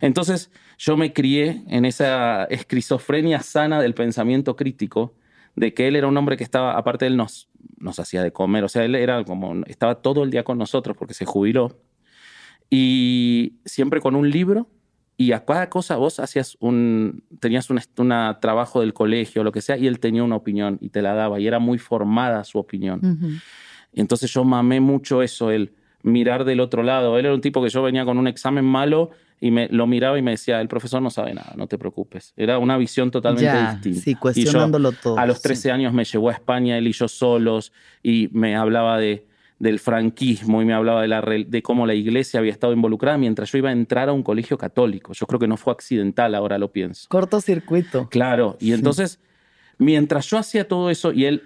Entonces, yo me crié en esa esquizofrenia sana del pensamiento crítico, de que él era un hombre que estaba, aparte él nos, nos hacía de comer, o sea, él era como, estaba todo el día con nosotros porque se jubiló, y siempre con un libro, y a cada cosa vos hacías un, tenías un una trabajo del colegio, lo que sea, y él tenía una opinión y te la daba, y era muy formada su opinión. Entonces yo mamé mucho eso, el mirar del otro lado. Él era un tipo que yo venía con un examen malo y me lo miraba y me decía, el profesor no sabe nada, no te preocupes. Era una visión totalmente
Ya,
distinta.
sí,
Y yo,
cuestionándolo todo.
a los
sí.
13 años me llevó a España, él y yo solos, y me hablaba de, del franquismo y me hablaba de, la, de cómo la iglesia había estado involucrada mientras yo iba a entrar a un colegio católico. Yo creo que no fue accidental, ahora lo pienso.
Cortocircuito.
Claro, y entonces, mientras yo hacía todo eso y él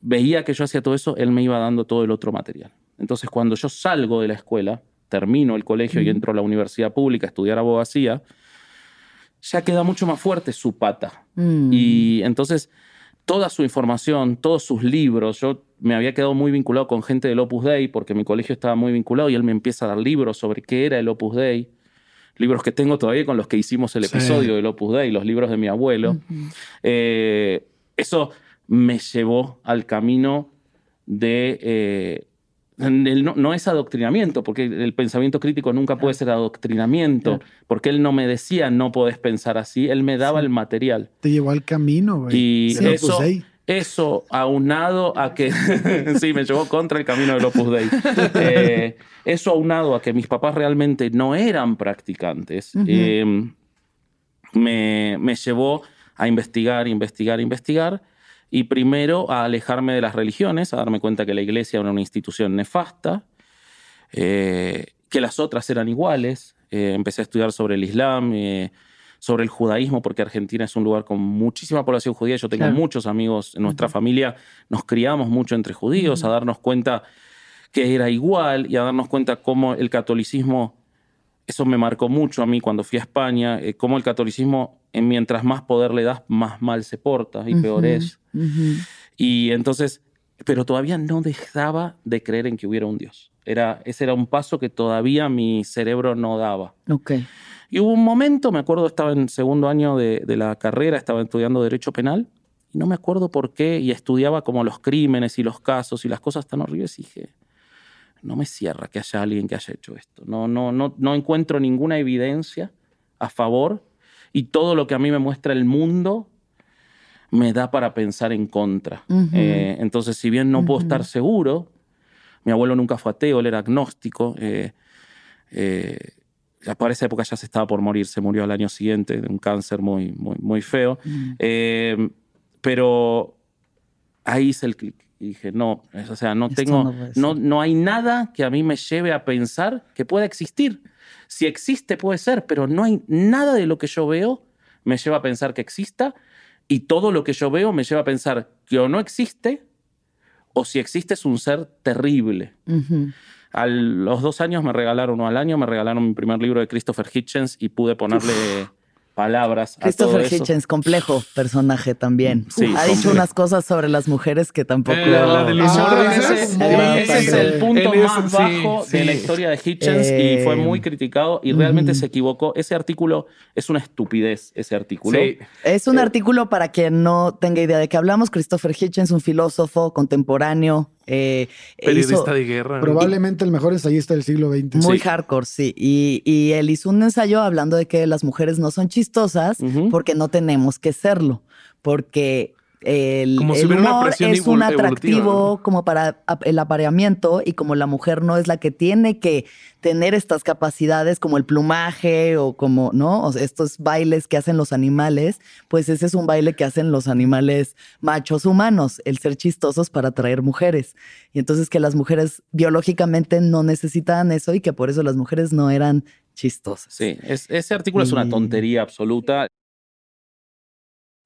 veía que yo hacía todo eso, él me iba dando todo el otro material. Entonces, cuando yo salgo de la escuela, termino el colegio y entro a la universidad pública a estudiar abogacía, ya queda mucho más fuerte su pata.
Mm.
Y entonces, toda su información, todos sus libros, yo me había quedado muy vinculado con gente del Opus Dei porque mi colegio estaba muy vinculado y él me empieza a dar libros sobre qué era el Opus Dei. Libros que tengo todavía con los que hicimos el
Sí.
episodio del Opus Dei, los libros de mi abuelo. Eh, eso me llevó al camino de... eh, no, no es adoctrinamiento, porque el pensamiento crítico nunca puede ser adoctrinamiento, porque él no me decía no podés pensar así, él me daba el material.
Te llevó al camino, güey.
Y
Opus
eso, eso aunado a que, sí, me llevó contra el camino del Opus Dei. Eh, eso aunado a que mis papás realmente no eran practicantes,
Ujú.
eh, me, me llevó a investigar, investigar, investigar. Y primero a alejarme de las religiones, a darme cuenta que la iglesia era una institución nefasta, eh, que las otras eran iguales. Eh, empecé a estudiar sobre el Islam, eh, sobre el judaísmo, porque Argentina es un lugar con muchísima población judía. Yo tengo
Claro.
muchos amigos en nuestra familia, nos criamos mucho entre judíos, a darnos cuenta que era igual y a darnos cuenta cómo el catolicismo, eso me marcó mucho a mí cuando fui a España, eh, cómo el catolicismo, eh, mientras más poder le das, más mal se porta y peor es. Y entonces, pero todavía no dejaba de creer en que hubiera un Dios. Era, ese era un paso que todavía mi cerebro no daba.
Ok.
Y hubo un momento, me acuerdo, estaba en segundo año de, de la carrera, estaba estudiando Derecho Penal, y no me acuerdo por qué, y estudiaba como los crímenes y los casos y las cosas tan horribles, y dije, no me cierra que haya alguien que haya hecho esto. No, no, no, no encuentro ninguna evidencia a favor, y todo lo que a mí me muestra el mundo me da para pensar en contra. Eh, entonces, si bien no puedo estar seguro, mi abuelo nunca fue ateo, él era agnóstico. eh, eh, para esa época ya se estaba por morir, se murió al año siguiente de un cáncer muy, muy, muy feo. Eh, pero ahí hice el clic y dije, no, es- o sea, no
Esto
tengo,
no
no, no hay nada que a mí me lleve a pensar que pueda existir. Si existe puede ser, pero no hay nada de lo que yo veo me lleva a pensar que exista y todo lo que yo veo me lleva a pensar que o no existe o si existe es un ser terrible.
Ujú.
A los dos años me regalaron, o al año me regalaron mi primer libro de Christopher Hitchens y pude ponerle palabras a todo
Christopher
eso.
Hitchens, complejo personaje también.
Sí,
ha dicho unas cosas sobre las mujeres que tampoco.
Eh, la del
Ah, ese-
Ese es el punto más
sí,
bajo
sí.
de la historia de Hitchens
Eh,
y fue muy criticado y realmente se equivocó. Ese artículo es una estupidez, ese artículo.
Sí.
Es un
Eh,
artículo para quien no tenga idea de qué hablamos. Christopher Hitchens, un filósofo contemporáneo. Eh,
Periodista
hizo-
de guerra. ¿no?
Probablemente el mejor ensayista del siglo XX.
Muy
Sí.
hardcore, sí. Y, y él hizo un ensayo hablando de que las mujeres no son chistosas porque no tenemos que serlo. Porque el,
Como si
el
hubiera una
humor es un atractivo como para el apareamiento y como la mujer no es la que tiene que tener estas capacidades como el plumaje o como, ¿no? O sea, estos bailes que hacen los animales, pues ese es un baile que hacen los animales machos humanos, el ser chistosos para atraer mujeres. Y entonces que las mujeres biológicamente no necesitaban eso y que por eso las mujeres no eran chistosas.
Sí, es- ese artículo es una tontería absoluta.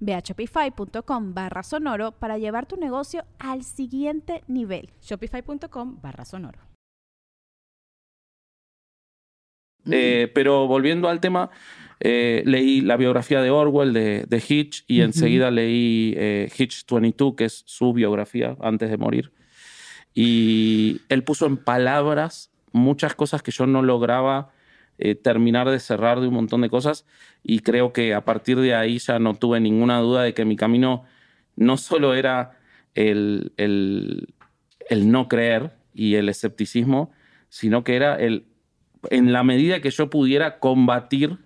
Ve a shopify.com barra sonoro para llevar tu negocio al siguiente nivel.
Shopify.com barra sonoro.
Eh, pero volviendo al tema, eh, leí la biografía de Orwell, de, de Hitch, y enseguida leí eh, Hitch 22, que es su biografía antes de morir. Y él puso en palabras muchas cosas que yo no lograba eh, terminar de cerrar de un montón de cosas. Y creo que a partir de ahí ya no tuve ninguna duda de que mi camino no solo era el, el, el no creer y el escepticismo, sino que era el, en la medida que yo pudiera combatir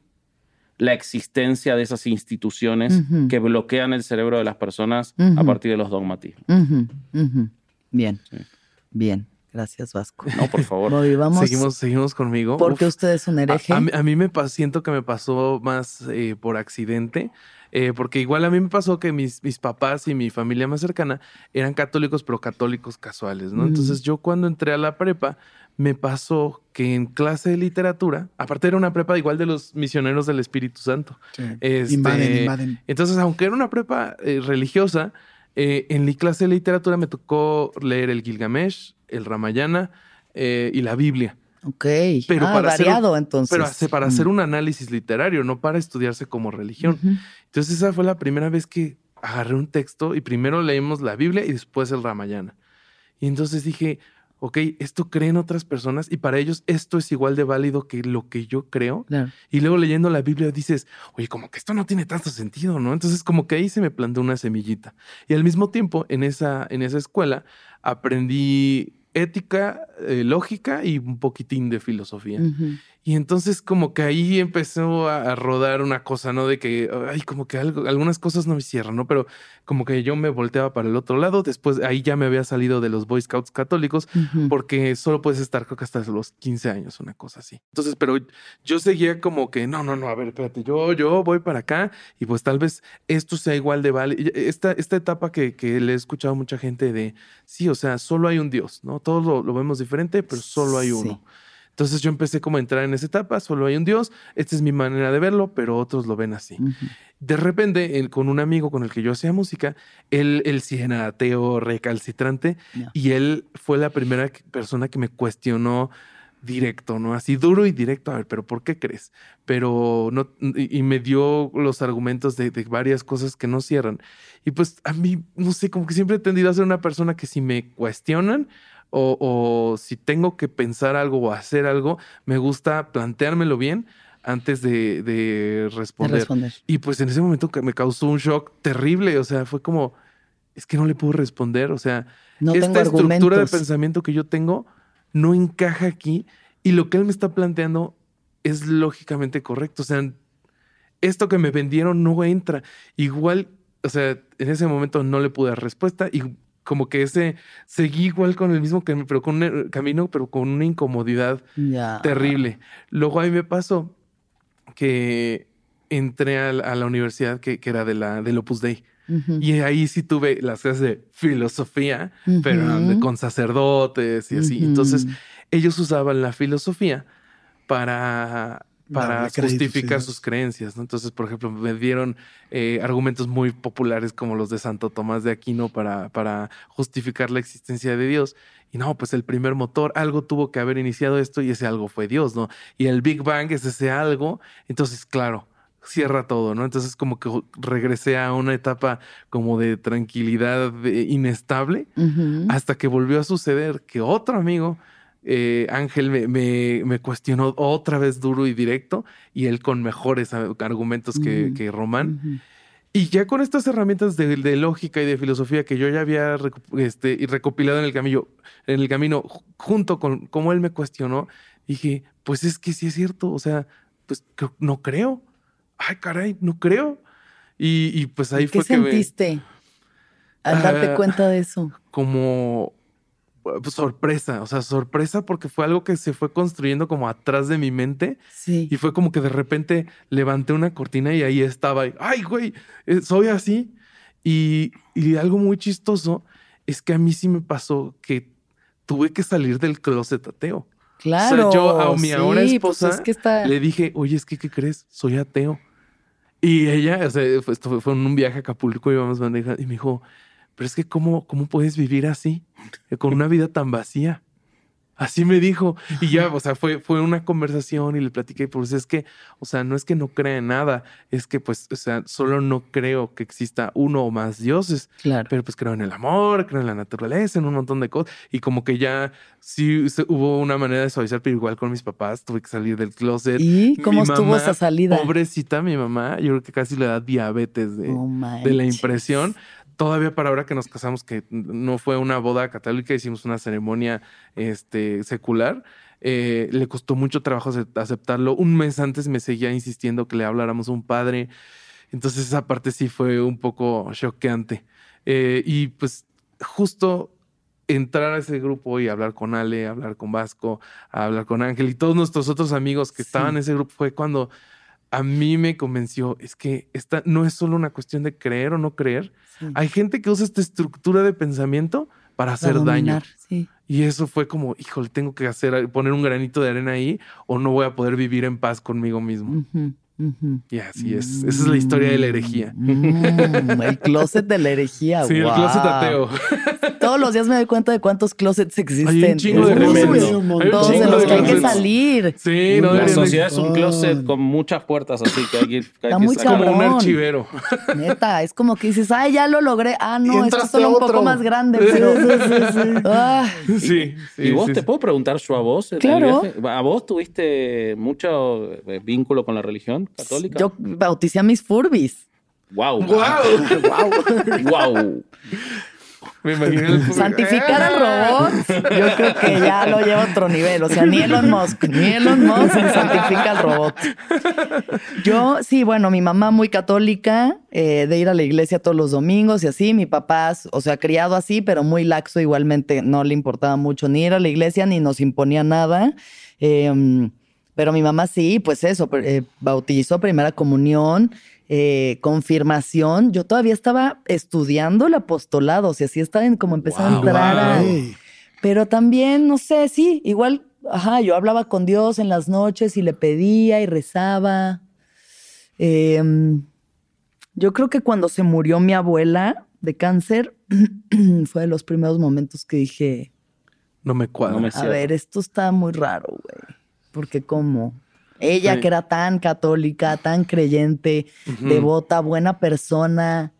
la existencia de esas instituciones que bloquean el cerebro de las personas a partir de los dogmatismos.
Bien,
Sí.
bien. Gracias, Vasco.
No, por favor.
Vamos.
Seguimos, seguimos conmigo.
Porque
Uf.
usted es un hereje.
a mí, a mí me siento que me pasó más eh, por accidente, eh, porque igual a mí me pasó que mis, mis papás y mi familia más cercana eran católicos, pero católicos casuales, ¿no?
Mm.
Entonces yo cuando entré a la prepa, me pasó que en clase de literatura, aparte era una prepa igual de los misioneros del Espíritu Santo.
Sí.
Este,
Invaden, invaden.
Entonces, aunque era una prepa eh, religiosa, eh, en mi clase de literatura me tocó leer el Gilgamesh, el Ramayana eh, y la Biblia.
ok.
pero
ah,
para hacer un-
variado, entonces.
Pero hace- para
Mm.
hacer un análisis literario, no para estudiarse como religión. Entonces esa fue la primera vez que agarré un texto y primero leímos la Biblia y después el Ramayana. Y entonces dije, ok, esto creen otras personas y para ellos esto es igual de válido que lo que yo creo.
Claro.
Y luego leyendo la Biblia dices, oye, como que esto no tiene tanto sentido, ¿no? Entonces como que ahí se me plantó una semillita. Y al mismo tiempo, en esa, en esa escuela, aprendí ética, eh, lógica y un poquitín de filosofía. Y entonces como que ahí empezó a, a rodar una cosa, ¿no? De que, ay, como que algo, algunas cosas no me cierran, ¿no? Pero como que yo me volteaba para el otro lado. Después ahí ya me había salido de los Boy Scouts católicos
Ujú.
porque solo puedes estar creo que hasta los 15 años, una cosa así. Entonces, pero yo seguía como que, no, no, no, a ver, espérate, yo, yo voy para acá y pues tal vez esto sea igual de vale. Esta, esta etapa que, que le he escuchado a mucha gente de, sí, o sea, solo hay un Dios, ¿no? Todos lo, lo vemos diferente, pero solo hay
Sí.
Entonces yo empecé como a entrar en esa etapa, solo hay un Dios, esta es mi manera de verlo, pero otros lo ven así.
Ujú.
De repente, él- con un amigo con el que yo hacía música, él, él sí era ateo, recalcitrante, y él fue la primera persona que me cuestionó directo, ¿no? Así duro y directo, a ver, pero ¿por qué crees? Pero no, y, y me dio los argumentos de, de varias cosas que no cierran. Y pues a mí, no sé, como que siempre he tendido a ser una persona que si me cuestionan o, o si tengo que pensar algo o hacer algo, me gusta planteármelo bien antes de, de
De
responder. Y pues en ese momento que me causó un shock terrible, o sea, fue como, es que no le puedo responder, o sea,
No
esta
tengo
estructura de pensamiento que yo tengo no encaja aquí y lo que él me está planteando es lógicamente correcto, o sea, esto que me vendieron no entra. Igual, o sea, en ese momento no le pude dar respuesta y como que ese seguí igual con el mismo cam- pero con un camino, pero con una incomodidad terrible. Luego ahí me pasó que entré a la, a la universidad que, que era de la del Opus Dei. Y ahí sí tuve las clases de filosofía, pero de- con sacerdotes y así. Entonces, ellos usaban la filosofía para, para justificar
sí.
sus creencias. ¿no? Entonces, por ejemplo, me dieron eh, argumentos muy populares como los de Santo Tomás de Aquino para, para justificar la existencia de Dios. Y no, pues el primer motor, algo tuvo que haber iniciado esto y ese algo fue Dios, ¿no? Y el Big Bang es ese algo. Entonces, claro, cierra todo, ¿no? Entonces, como que regresé a una etapa como de tranquilidad inestable hasta que volvió a suceder que otro amigo, eh, Ángel, me, me- me cuestionó otra vez duro y directo y él con mejores argumentos que, que Román. Y ya con estas herramientas de, de lógica y de filosofía que yo ya había este, y recopilado en el camino, en el camino ju- junto con cómo él me cuestionó, dije, pues es que sí es cierto, o sea, pues no creo. Ay, caray, no creo. Y, y pues ahí
¿Qué
fue que me-
sentiste al darte
Ah,
cuenta de eso?
como sorpresa, o sea, sorpresa porque fue algo que se fue construyendo como atrás de mi mente
Sí.
y fue como que de repente levanté una cortina y ahí estaba, y, ay, güey, eh, soy así. Y, y algo muy chistoso es que a mí sí me pasó que tuve que salir del closet ateo.
Claro.
yo a mi ahora
sí,
esposa
Pues es que está.
Le dije, oye, es que, ¿qué crees? Soy ateo. Y ella, o sea, fue, esto fue, fue un viaje a Acapulco, íbamos bandeja, y me dijo, pero es que, ¿cómo, cómo puedes vivir así? Eh, Con una vida tan vacía. Así me dijo. Y ya, o sea, fue, fue una conversación y le platiqué, pues es que, o sea, no es que no crea en nada, es que, pues, o sea, solo no creo que exista uno o más dioses,
Claro.
pero pues creo en el amor, creo en la naturaleza, en un montón de cosas. Y como que ya sí se- hubo una manera de suavizar, pero igual con mis papás tuve que salir del closet.
¿Y cómo
Mi
estuvo
mamá,
esa salida?
Pobrecita mi mamá, yo creo que casi le da diabetes de, de la impresión. Todavía para ahora que nos casamos, que no fue una boda católica, hicimos una ceremonia este, secular. eh, le costó mucho trabajo acep- aceptarlo. Un mes antes me seguía insistiendo que le habláramos a un padre. Entonces esa parte sí fue un poco choqueante. Eh, y pues justo entrar a ese grupo y hablar con Ale, hablar con Vasco, hablar con Ángel y todos nuestros otros amigos que
Sí.
estaban en ese grupo fue cuando a mí me convenció, es que esta no es solo una cuestión de creer o no creer.
Sí.
Hay gente que usa esta estructura de pensamiento para hacer
Para
daño.
Sí.
Y eso fue como, híjole, tengo que hacer, poner un granito de arena ahí o no voy a poder vivir en paz conmigo mismo. Y así es. Esa es la historia de la herejía.
Mm, el closet de la herejía.
Sí, el closet ateo.
Todos los días me doy cuenta de cuántos closets existen.
Hay un chingo de
Todos de los que hay que salir.
Sí, no
La sociedad es un closet con muchas puertas, así que hay que, hay
Está
que
muy
sacar.
como un archivero.
Neta, es como que dices, ay, ya lo logré. Ah, no, esto es solo un poco más grande, pero. Ah,
Sí. sí,
¿Y vos
sí,
te
sí.
puedo preguntar yo a vos?
Claro.
¿A vos tuviste mucho eh, vínculo con la religión católica?
yo bauticé a mis furbis.
Wow.
Wow.
Wow.
Santificar al robot, yo creo que ya lo lleva a otro nivel. O sea, ni Elon Musk, ni Elon Musk santifica al robot. Yo, sí, bueno, mi mamá muy católica, eh, de ir a la iglesia todos los domingos y así. Mi papá, o sea, criado así, pero muy laxo igualmente. No le importaba mucho ni ir a la iglesia ni nos imponía nada. Eh, pero mi mamá sí, pues eso, eh, bautizó primera comunión, eh, confirmación. Yo todavía estaba estudiando el apostolado, o sea, sí estaba en, como empezando
Wow,
a entrar a... Pero también, no sé, sí, igual, ajá, yo hablaba con Dios en las noches y le pedía y rezaba. Em, yo creo que cuando se murió mi abuela de cáncer, fue de los primeros momentos que dije,
No me cuadra.
No me
a ver, esto está muy raro, güey. Porque como ella
Sí.
que era tan católica, tan creyente, devota, buena persona,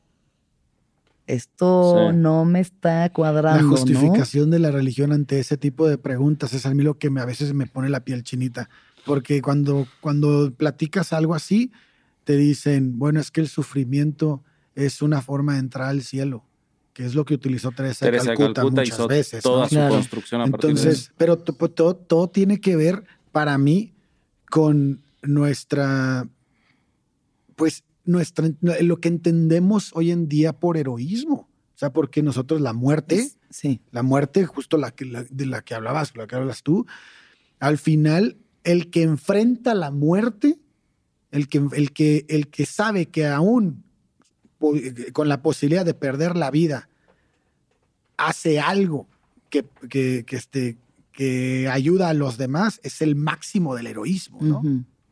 esto
Sí.
no me está cuadrando,
La
¿no?
justificación de la religión ante ese tipo de preguntas es a mí lo que me, a veces me pone la piel chinita. Porque cuando, cuando platicas algo así, te dicen, bueno, es que el sufrimiento es una forma de entrar al cielo, que es lo que utilizó Teresa,
Teresa
de
de
Calcuta,
Calcuta
muchas
hizo
veces.
toda
¿no?
su
Claro.
construcción a partir de eso.
Entonces, pero to- todo, todo tiene que ver para mí con nuestra, pues, nuestra, lo que entendemos hoy en día por heroísmo. O sea, porque nosotros la muerte,
Sí.
la muerte, justo la que, la- de la que hablabas, la que hablas tú, al final, el que enfrenta la muerte, el que, el que, el que sabe que aún po- con la posibilidad de perder la vida, hace algo que, que, que, este, que ayuda a los demás, es el máximo del heroísmo, ¿no?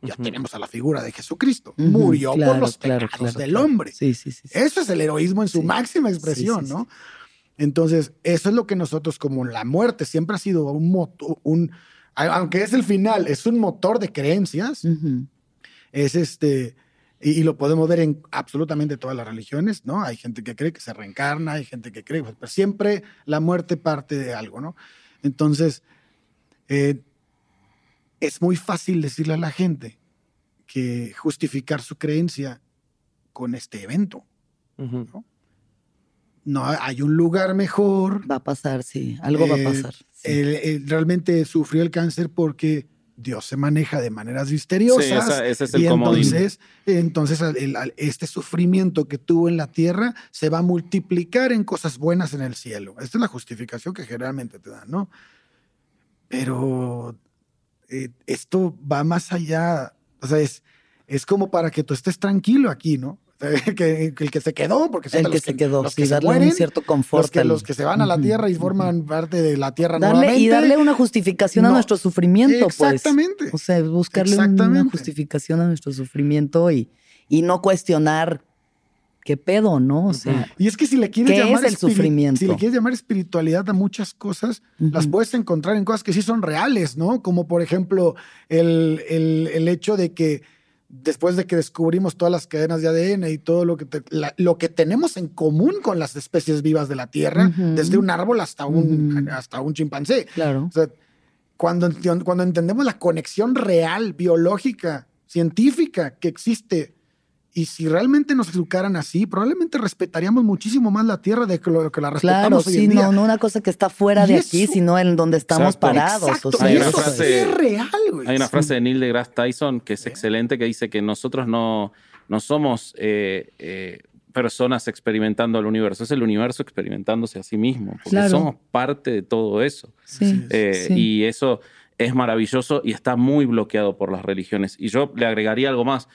Ya tenemos a la figura de Jesucristo. Murió
claro,
por los
claro,
pecados
claro,
del
claro.
hombre.
Sí, sí, sí. sí.
Eso es el heroísmo en su
Sí.
máxima expresión,
Sí, sí,
¿no? Entonces, eso es lo que nosotros, como la muerte siempre ha sido un motor, un, aunque es el final, es un motor de creencias, es este, y, y lo podemos ver en absolutamente todas las religiones, ¿no? Hay gente que cree que se reencarna, hay gente que cree, pero siempre la muerte parte de algo, ¿no? Entonces, eh, es muy fácil decirle a la gente que justificar su creencia con este evento. No, hay un lugar mejor.
Va a pasar, sí. Algo va a pasar. sí.
Él, él realmente sufrió el cáncer porque Dios se maneja de maneras misteriosas.
Sí, esa- ese es el
y
comodín.
entonces, entonces el- este sufrimiento que tuvo en la tierra se va a multiplicar en cosas buenas en el cielo. Esta es la justificación que generalmente te dan, ¿no? Pero eh, esto va más allá. O sea, es, es como para que tú estés tranquilo aquí, ¿no? Que, el que se quedó, porque
El
siempre
que
los
se quedó,
los
sí,
que se mueren,
un cierto confort.
los que,
al-
los que se van a la tierra y forman parte de la tierra
Darle,
nuevamente.
y darle una justificación a nuestro sufrimiento, pues.
Exactamente.
O sea, buscarle una justificación a nuestro sufrimiento y, y no cuestionar qué pedo, ¿no? O sea,
Y es que si le quieres
¿Qué
llamar
es el sufrimiento?
si le quieres llamar espiritualidad a muchas cosas, las puedes encontrar en cosas que sí son reales, ¿no? Como por ejemplo el, el- el hecho de que después de que descubrimos todas las cadenas de ADN y todo lo que, te- la- lo que tenemos en común con las especies vivas de la Tierra, desde un árbol hasta un, hasta un chimpancé.
claro.
O sea, cuando, cuando entendemos la conexión real, biológica, científica que existe, y si realmente nos educaran así, probablemente respetaríamos muchísimo más la Tierra de que lo que la
Claro,
respetamos hoy
sí,
en día.
no, no una cosa que está fuera
Y
de
eso-
aquí, sino en donde estamos
Exacto.
parados.
Exacto,
o sea,
Hay una
eso
frase-
sí es real, güey.
Hay una frase de Neil deGrasse Tyson que es excelente, que dice que nosotros no, no somos eh, eh, personas experimentando el universo, es el universo experimentándose a sí mismo, porque
Claro.
somos parte de todo eso.
sí,
Eh,
sí.
Y eso es maravilloso y está muy bloqueado por las religiones. Y yo le agregaría algo más.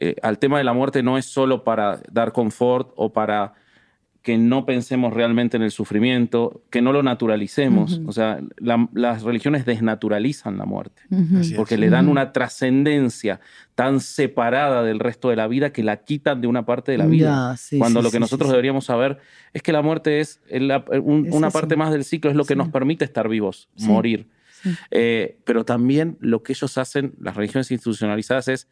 Eh, al tema de la muerte no es solo para dar confort o para que no pensemos realmente en el sufrimiento, que no lo naturalicemos. O sea, la- las religiones desnaturalizan la muerte,
Así es.
porque le dan una trascendencia tan separada del resto de la vida que la quitan de una parte de la vida.
Ya, sí,
Cuando
sí,
lo que
sí,
nosotros deberíamos saber es que la muerte es el- un-
Es
una
eso.
parte más del ciclo, es lo que nos permite estar vivos, morir. Eh, pero también lo que ellos hacen, las religiones institucionalizadas, es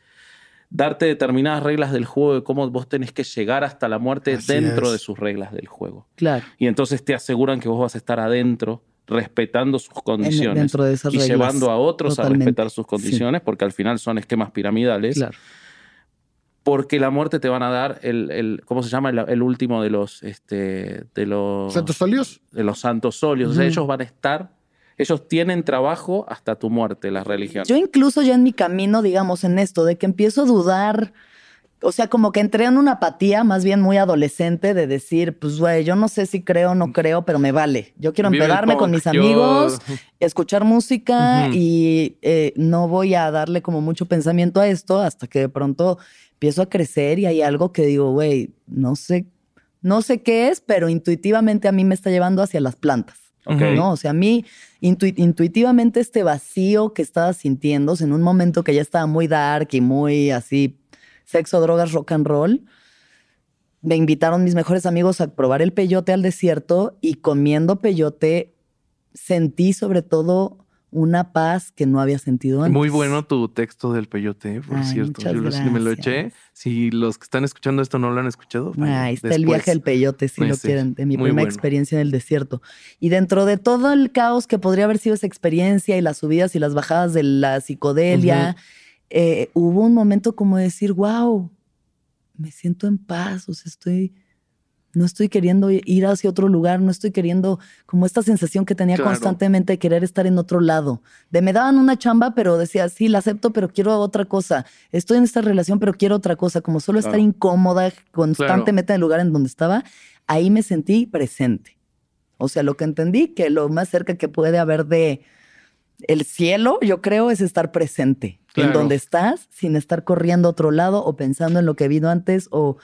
darte determinadas reglas del juego de cómo vos tenés que llegar hasta la muerte
Así
dentro
es.
de sus reglas del juego.
Claro.
Y entonces te aseguran que vos vas a estar adentro respetando sus condiciones
dentro de esas
y
reglas,
llevando a otros
totalmente.
a respetar sus condiciones, porque al final son esquemas piramidales,
Claro.
porque la muerte te van a dar el, el- ¿cómo se llama? El, el último de los, este, de los,
¿Santos óleos?
de los santos óleos. O sea,
Ujú.
ellos van a estar, ellos tienen trabajo hasta tu muerte, las religiones.
Yo incluso ya en mi camino, digamos, en esto, de que empiezo a dudar, o sea, como que entré en una apatía más bien muy adolescente de decir, pues, güey, yo no sé si creo o no creo, pero me vale. Yo quiero
Vive
empedarme con mis
yo-
amigos, escuchar música y eh, no voy a darle como mucho pensamiento a esto hasta que de pronto empiezo a crecer y hay algo que digo, güey, no sé, no sé qué es, pero intuitivamente a mí me está llevando hacia las plantas.
Ok.
¿no? O sea, a mí intu- intuitivamente este vacío que estaba sintiendo en un momento que ya estaba muy dark y muy así, sexo, drogas, rock and roll, me invitaron mis mejores amigos a probar el peyote al desierto y comiendo peyote sentí sobre todo una paz que no había sentido antes.
Muy bueno tu texto del peyote, por
Ay,
cierto. Yo lo- me lo eché. Si los que están escuchando esto no lo han escuchado, vayan
Ahí está el viaje del peyote, si lo
Ese,
quieren, de mi
muy
primera
bueno.
experiencia en el desierto. Y dentro de todo el caos que podría haber sido esa experiencia y las subidas y las bajadas de la psicodelia, eh, hubo un momento como de decir, wow, me siento en paz, o sea, estoy, no estoy queriendo ir hacia otro lugar, no estoy queriendo, como esta sensación que tenía
Claro.
constantemente de querer estar en otro lado. De me daban una chamba, pero decía, sí, la acepto, pero quiero otra cosa. Estoy en esta relación, pero quiero otra cosa. Como solo estar
Claro.
incómoda constantemente en el lugar en donde estaba, ahí me sentí presente. O sea, lo que entendí que lo más cerca que puede haber de el cielo, yo creo, es estar presente en donde estás, sin estar corriendo a otro lado o pensando en lo que vino antes o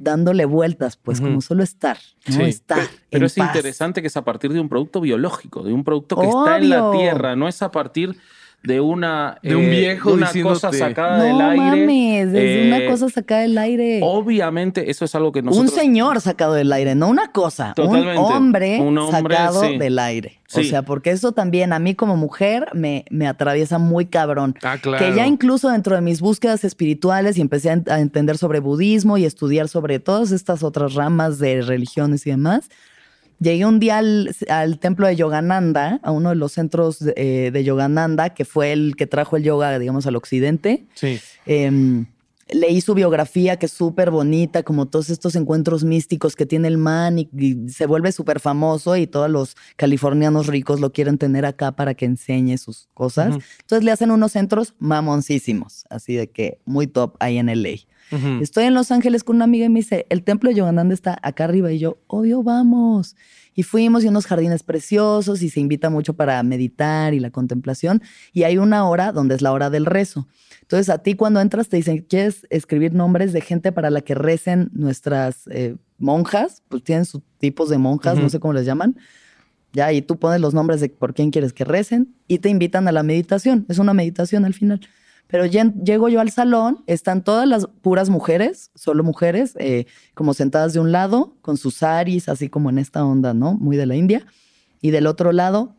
dándole vueltas, pues como solo estar, ¿no?
Sí.
Estar.
Pero, pero
en
es
paz.
interesante que es a partir de un producto biológico, de un producto que está en la tierra, no es a partir de una,
De un viejo
de una
diciéndote-
cosa sacada
No
del aire.
mames,
Eh,
una cosa sacada del aire.
Obviamente, eso es algo que nosotros.
Un señor sacado del aire, no una cosa.
Totalmente.
Un hombre,
Un hombre,
sacado
sí.
del aire. O sea, porque eso también a mí como mujer me, me atraviesa muy cabrón.
Ah, claro.
Que ya incluso dentro de mis búsquedas espirituales y empecé a, ent- a entender sobre budismo y estudiar sobre todas estas otras ramas de religiones y demás, llegué un día al, al templo de Yogananda, a uno de los centros de, eh, de Yogananda, que fue el que trajo el yoga, digamos, al occidente.
Sí.
Em, leí su biografía, que es súper bonita, como todos estos encuentros místicos que tiene el man y, y se vuelve súper famoso y todos los californianos ricos lo quieren tener acá para que enseñe sus cosas.
Ujú.
Entonces le hacen unos centros mamoncísimos, así de que muy top ahí en LA.
Ujú.
Estoy en Los Ángeles con una amiga y me dice, el templo de Yogananda está acá arriba y yo, obvio, vamos. Y fuimos y unos jardines preciosos y se invita mucho para meditar y la contemplación. Y hay una hora donde es la hora del rezo. Entonces a ti cuando entras te dicen, ¿quieres escribir nombres de gente para la que recen nuestras eh, monjas? Pues tienen sus tipos de monjas, no
Ujú.
sé cómo les llaman. Ya, y tú pones los nombres de por quién quieres que recen y te invitan a la meditación. Es una meditación al final. Pero llego yo al salón, están todas las puras mujeres, solo mujeres, eh, como sentadas de un lado, con sus saris, así como en esta onda, ¿no? Muy de la India. Y del otro lado,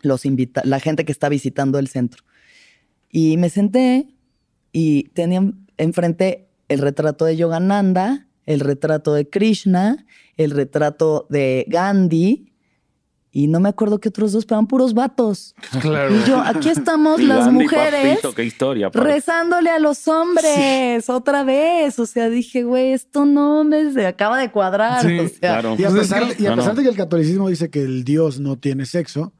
los invita la gente que está visitando el centro. Y me senté y tenían enfrente el retrato de Yogananda, el retrato de Krishna, el retrato de Gandhi, y no me acuerdo qué otros dos, pero eran puros vatos.
Claro.
Y yo, aquí estamos
Y
las
Gandhi,
mujeres
papito, qué historia. aparte.
rezándole a los hombres otra vez. O sea, dije, güey, esto no me se acaba de cuadrar.
Sí,
o sea,
claro.
Y a
es
pesar,
que-
y a
no,
pesar
no.
de que el catolicismo dice que el Dios no tiene sexo,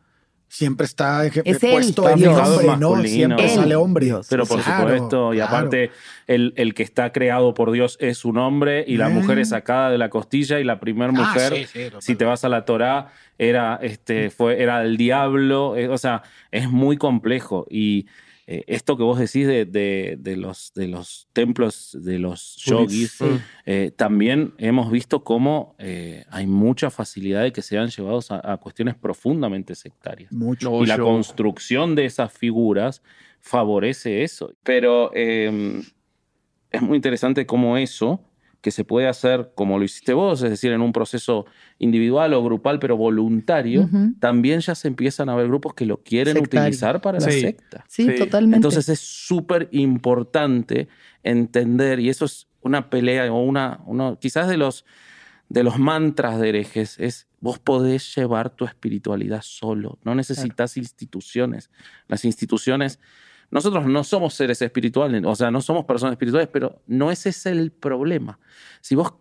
siempre está
Es
puesto en
Dios.
hombre, ¿no? Siempre
Él,
sale hombre.
Dios.
Pero por
Claro,
supuesto, y
claro.
aparte, el, el que está creado por Dios es un hombre y la
Eh.
mujer es sacada de la costilla y la primera
Ah,
mujer,
sí, sí, total.
si te vas a la Torá, era, este, fue, era el diablo. eh, o sea, es muy complejo. Y eh, esto que vos decís de, de- de los, de los templos de los yogis, eh, también hemos visto cómo eh, hay mucha facilidad de que sean llevados a, a cuestiones profundamente sectarias.
Mucho.
Y la construcción de esas figuras favorece eso. Pero eh, es muy interesante cómo eso, que se puede hacer como lo hiciste vos, es decir, en un proceso individual o grupal, pero voluntario, también ya se empiezan a ver grupos que lo quieren
Sectario.
utilizar para la secta.
Sí,
Sí.
totalmente.
Entonces es súper importante entender, y eso es una pelea o una, uno, quizás de los, de los mantras de herejes, es vos podés llevar tu espiritualidad solo, no necesitas instituciones. Las instituciones, nosotros no somos seres espirituales, o sea, no somos personas espirituales, pero no ese es el problema. Si vos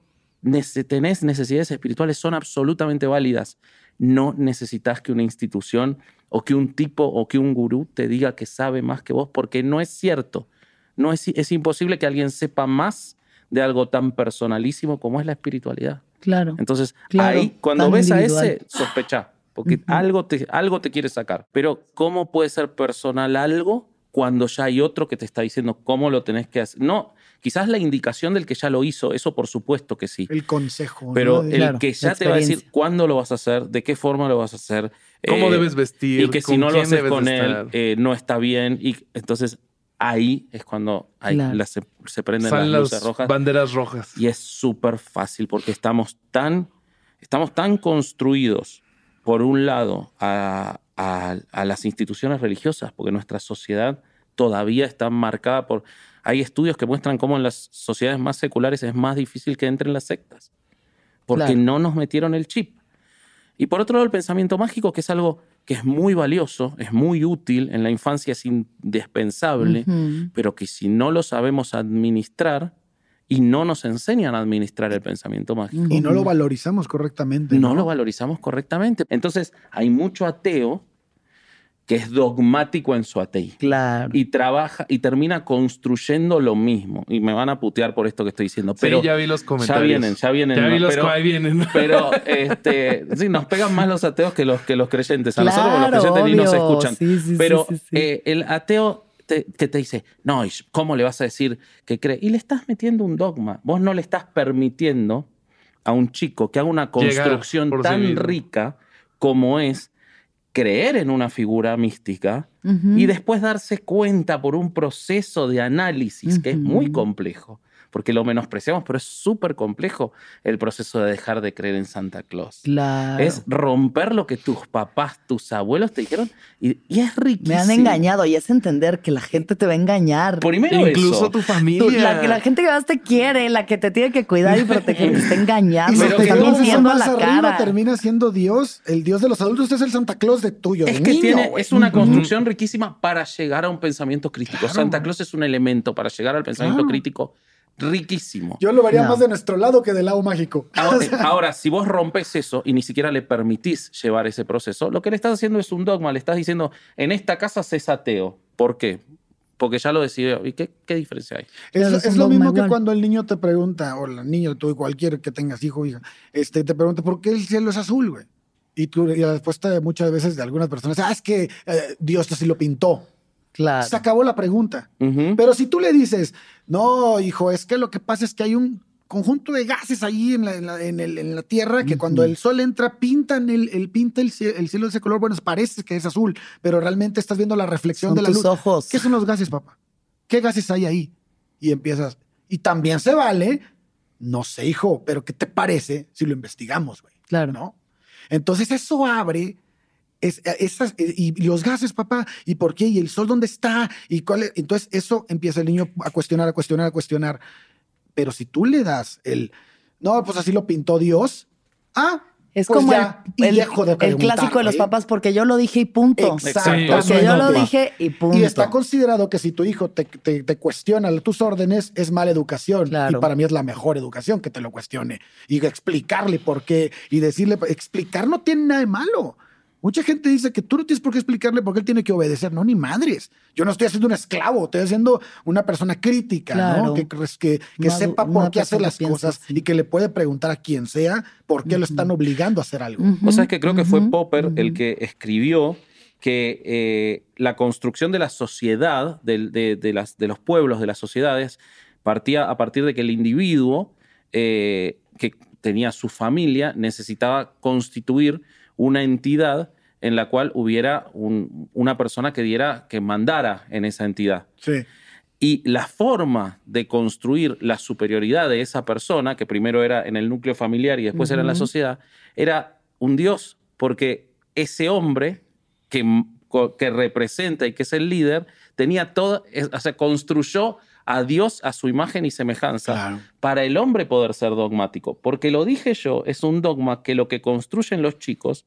tenés necesidades espirituales, son absolutamente válidas. No necesitas que una institución o que un tipo o que un gurú te diga que sabe más que vos, porque no es cierto. No es, es imposible que alguien sepa más de algo tan personalísimo como es la espiritualidad.
claro.
Entonces,
Claro,
ahí, cuando ves a
individual.
ese, sospecha, porque
Ujú.
algo, te, algo te quiere sacar. Pero, ¿cómo puede ser personal algo cuando ya hay otro que te está diciendo cómo lo tenés que hacer? No, quizás la indicación del que ya lo hizo, eso por supuesto que sí.
El consejo.
Pero el
Claro,
que ya te va a decir cuándo lo vas a hacer, de qué forma lo vas a hacer.
¿Cómo
eh,
debes vestir?
Y que si
¿Con
no lo haces con él, eh, no está bien. Y entonces ahí es cuando hay-
Claro.
las- se, se prenden
Salen
las
las
luces rojas.
banderas rojas.
Y es súper fácil porque estamos tan, estamos tan construidos, por un lado, a, a- a las instituciones religiosas, porque nuestra sociedad todavía está marcada por... Hay estudios que muestran cómo en las sociedades más seculares es más difícil que entren las sectas, porque
Claro.
no nos metieron el chip. Y por otro lado, el pensamiento mágico, que es algo que es muy valioso, es muy útil, en la infancia es indispensable, pero que si no lo sabemos administrar y no nos enseñan a administrar el pensamiento mágico,
Y no lo valorizamos correctamente.
no lo valorizamos correctamente. Entonces, hay mucho ateo que es dogmático en su ateísmo
Claro.
y trabaja y termina construyendo lo mismo. Y me van a putear por esto que estoy diciendo, pero
sí, ya vi los
ya
comentarios.
vienen, ya vienen.
Ya vi los
pero-
vienen.
pero este, sí, nos pegan más los ateos que los, que los creyentes. A nosotros
Claro,
los creyentes ni nos escuchan.
Sí, sí,
pero eh, el ateo te- que te dice, no, ¿y ¿cómo le vas a decir que cree? Y le estás metiendo un dogma. Vos no le estás permitiendo a un chico que haga una construcción tan rica como es creer en una figura mística y después darse cuenta por un proceso de análisis que es muy complejo, porque lo menospreciamos, pero es súper complejo el proceso de dejar de creer en Santa Claus.
Claro.
Es romper lo que tus papás, tus abuelos te dijeron y, y es riquísimo.
Me han engañado y es entender que la gente te va a engañar.
Primero
Incluso
eso.
tu
Tú-
familia.
la, que la gente que más te quiere, la que te tiene que cuidar y proteger, te está engañando,
Pero
te está mintiendo a la
arriba,
cara.
termina siendo Dios, el Dios de los adultos es el Santa Claus de tuyo, de
Es que
niño,
tiene, es una construcción riquísima para llegar a un pensamiento crítico.
Claro.
Santa Claus es un elemento para llegar al pensamiento
Claro.
crítico riquísimo.
Yo lo vería
No.
más de nuestro lado que del lado mágico.
Ahora,
sea,
ahora, si vos rompes eso y ni siquiera le permitís llevar ese proceso, lo que le estás haciendo es un dogma. Le estás diciendo, en esta casa se es ateo. ¿Por qué? Porque ya lo decidió. ¿Y qué, qué diferencia hay?
Es, lo mismo que cuando el niño te pregunta, o el niño, tú, cualquier que tengas hijo o hija, este, te pregunta, ¿por qué el cielo es azul, güey? Y, tú, y la respuesta de muchas veces de algunas personas, ah, es que eh, Dios así lo pintó.
Claro.
Se acabó la pregunta. Pero si tú le dices, no, hijo, es que lo que pasa es que hay un conjunto de gases ahí en la, en la- en el- en la Tierra que cuando el sol entra pintan el, el pinta el, cie- el cielo de ese color. Bueno, parece que es azul, pero realmente estás viendo la reflexión
Son
de la
tus
luz.
ojos.
¿Qué son los gases, papá? ¿Qué gases hay ahí? Y empiezas. Y también se vale, no sé, hijo, pero ¿qué te parece si lo investigamos, güey?
Claro.
¿No? Entonces eso abre es, esas, eh, y, los gases, papá, ¿y por qué? ¿Y el sol dónde está? ¿Y cuál es? Entonces eso empieza el niño a cuestionar, a cuestionar, a cuestionar. Pero si tú le das el, no, pues así lo pintó Dios, ah,
Es
pues
como
ya,
el, el- el clásico de los
güey.
papás, porque yo lo dije y punto.
Exactamente.
Porque yo lo dije y punto.
Y está considerado que si tu hijo te, te- te cuestiona tus órdenes, es mala educación.
Claro.
Y para mí es la mejor educación que te lo cuestione. Y explicarle por qué. Y decirle, explicar no tiene nada de malo. Mucha gente dice que tú no tienes por qué explicarle por qué él tiene que obedecer. No, ni madres. Yo no estoy haciendo un esclavo, estoy haciendo una persona crítica,
Claro.
¿no? Que, que, que
Una-
sepa por qué hace las cosas
así.
y que le puede preguntar a quien sea por qué lo están obligando a hacer algo.
O sea, es que creo que fue Popper el que escribió que eh, la construcción de la sociedad, de, de- de las, de los pueblos, de las sociedades, partía a partir de que el individuo eh, que tenía su familia necesitaba constituir una entidad en la cual hubiera un- una persona que diera, que mandara en esa entidad.
Sí.
Y la forma de construir la superioridad de esa persona, que primero era en el núcleo familiar y después era en la sociedad, era un dios, porque ese hombre que, que representa y que es el líder, tenía todo, o sea, construyó a Dios a su imagen y semejanza
Claro.
para el hombre poder ser dogmático. Porque lo dije yo, es un dogma que lo que construyen los chicos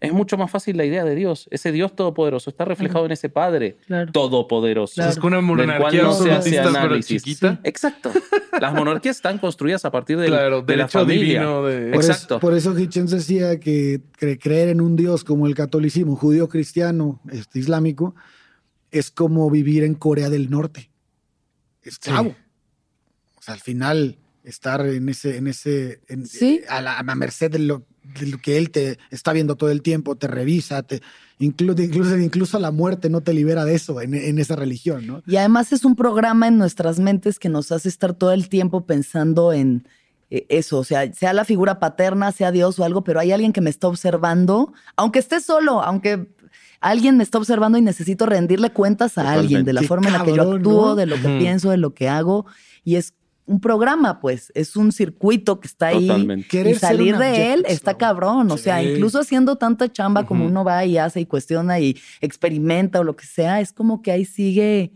es mucho más fácil la idea de Dios. Ese Dios todopoderoso está reflejado en ese Padre
Claro.
todopoderoso.
Claro.
Es que una
del cual
monarquía
no se hace
absolutista, pero
análisis.
chiquita.
Exacto. Las monarquías están construidas a partir del-
Claro,
de la familia.
divino de-
Por
Exacto.
Eso, por eso Hitchens decía que cre- creer en un Dios como el catolicismo, judío cristiano, este, islámico, es como vivir en Corea del Norte. Esclavo. O sea, al final, estar en ese, en ese, en-
Sí.
a, la, a la merced de lo, de lo que él te está viendo todo el tiempo, te revisa, te, incluso, incluso, incluso la muerte no te libera de eso en, en esa religión, ¿no?
Y además es un programa en nuestras mentes que nos hace estar todo el tiempo pensando en eh, eso, o sea, sea la figura paterna, sea Dios o algo, pero hay alguien que me está observando, aunque esté solo, aunque alguien me está observando y necesito rendirle cuentas a alguien de la
Qué
forma en la que yo actúo,
¿no?
de lo que pienso, de lo que hago, y es un programa, pues, es un circuito que está ahí.
Totalmente.
Y
Querer ser
salir de él está cabrón. O sea, incluso haciendo tanta chamba como uno va y hace y cuestiona y experimenta o lo que sea, es como que ahí sigue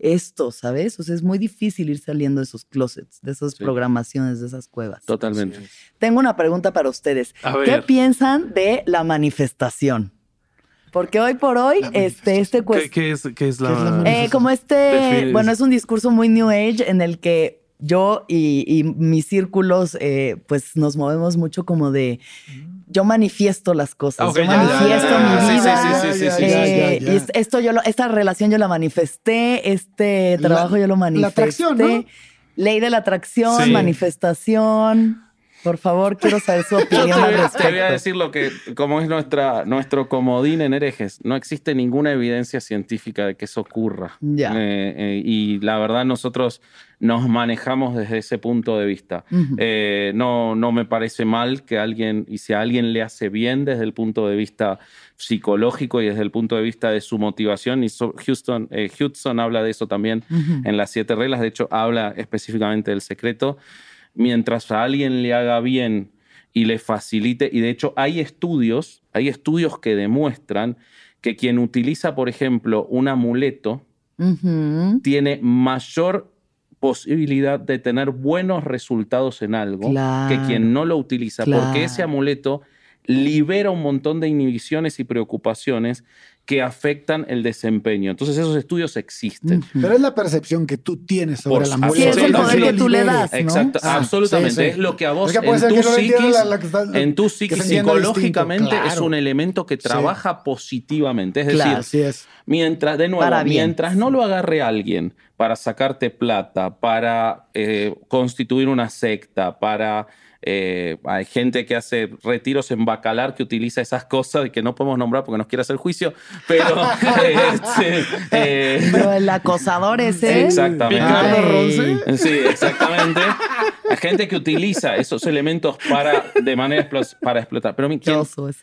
esto, ¿sabes? O sea, es muy difícil ir saliendo de esos closets, de esas
Sí.
programaciones, de esas cuevas.
Totalmente.
Tengo una pregunta para ustedes.
A
¿Qué
ver.
piensan de la manifestación? Porque hoy por hoy,
La
este, este
¿Qué, es, qué es la,
¿Qué es la
eh, como este,
Defines.
bueno, es un discurso muy New Age en el que yo y, y mis círculos, eh, pues nos movemos mucho como de, yo manifiesto las cosas,
Ah, ok,
yo
ya,
manifiesto
ya,
mi vida. esto yo lo- esta relación yo la manifesté, este
La-
trabajo yo lo
la
manifesté.
atracción, ¿no?
Ley de la atracción,
Sí.
manifestación. Por favor, quiero saber su
Yo te
opinión al
voy, a- te
respecto.
voy a decir lo que, como es nuestra, nuestro comodín en herejes, no existe ninguna evidencia científica de que eso ocurra.
Ya.
Eh, eh, y la verdad nosotros nos manejamos desde ese punto de vista. Eh, no, no me parece mal que alguien, y si a alguien le hace bien desde el punto de vista psicológico y desde el punto de vista de su motivación, y so- Houston, Hudson habla de eso también en las siete reglas, de hecho habla específicamente del secreto, mientras a alguien le haga bien y le facilite, y de hecho hay estudios, hay estudios que demuestran que quien utiliza, por ejemplo, un amuleto, tiene mayor posibilidad de tener buenos resultados en algo
Claro.
que quien no lo utiliza, porque ese amuleto libera un montón de inhibiciones y preocupaciones que afectan el desempeño. Entonces esos estudios existen.
Pero es la percepción que tú tienes sobre
Por
la mujer.
Sí, es el poder que tú le das, ¿no?
Exacto,
Ah,
absolutamente.
sí, sí.
Es lo que a vos,
Es que puede
en tu
que
psiquis,
la- la que está-
en tu psiquis psicológicamente es un elemento que
Sí.
trabaja positivamente. Es
Claro.
decir,
Así es.
Mientras, de nuevo,
Para bien.
mientras no lo agarre alguien para sacarte plata, para eh, constituir una secta, para... eh, hay gente que hace retiros en Bacalar que utiliza esas cosas y que no podemos nombrar porque nos quiere hacer juicio, pero... este, eh,
Pero el acosador ese.
Exactamente.
Picardo
Ay.
Ronce.
Sí, exactamente. Hay gente que utiliza esos elementos para, de manera para explotar. Pero mi- quien-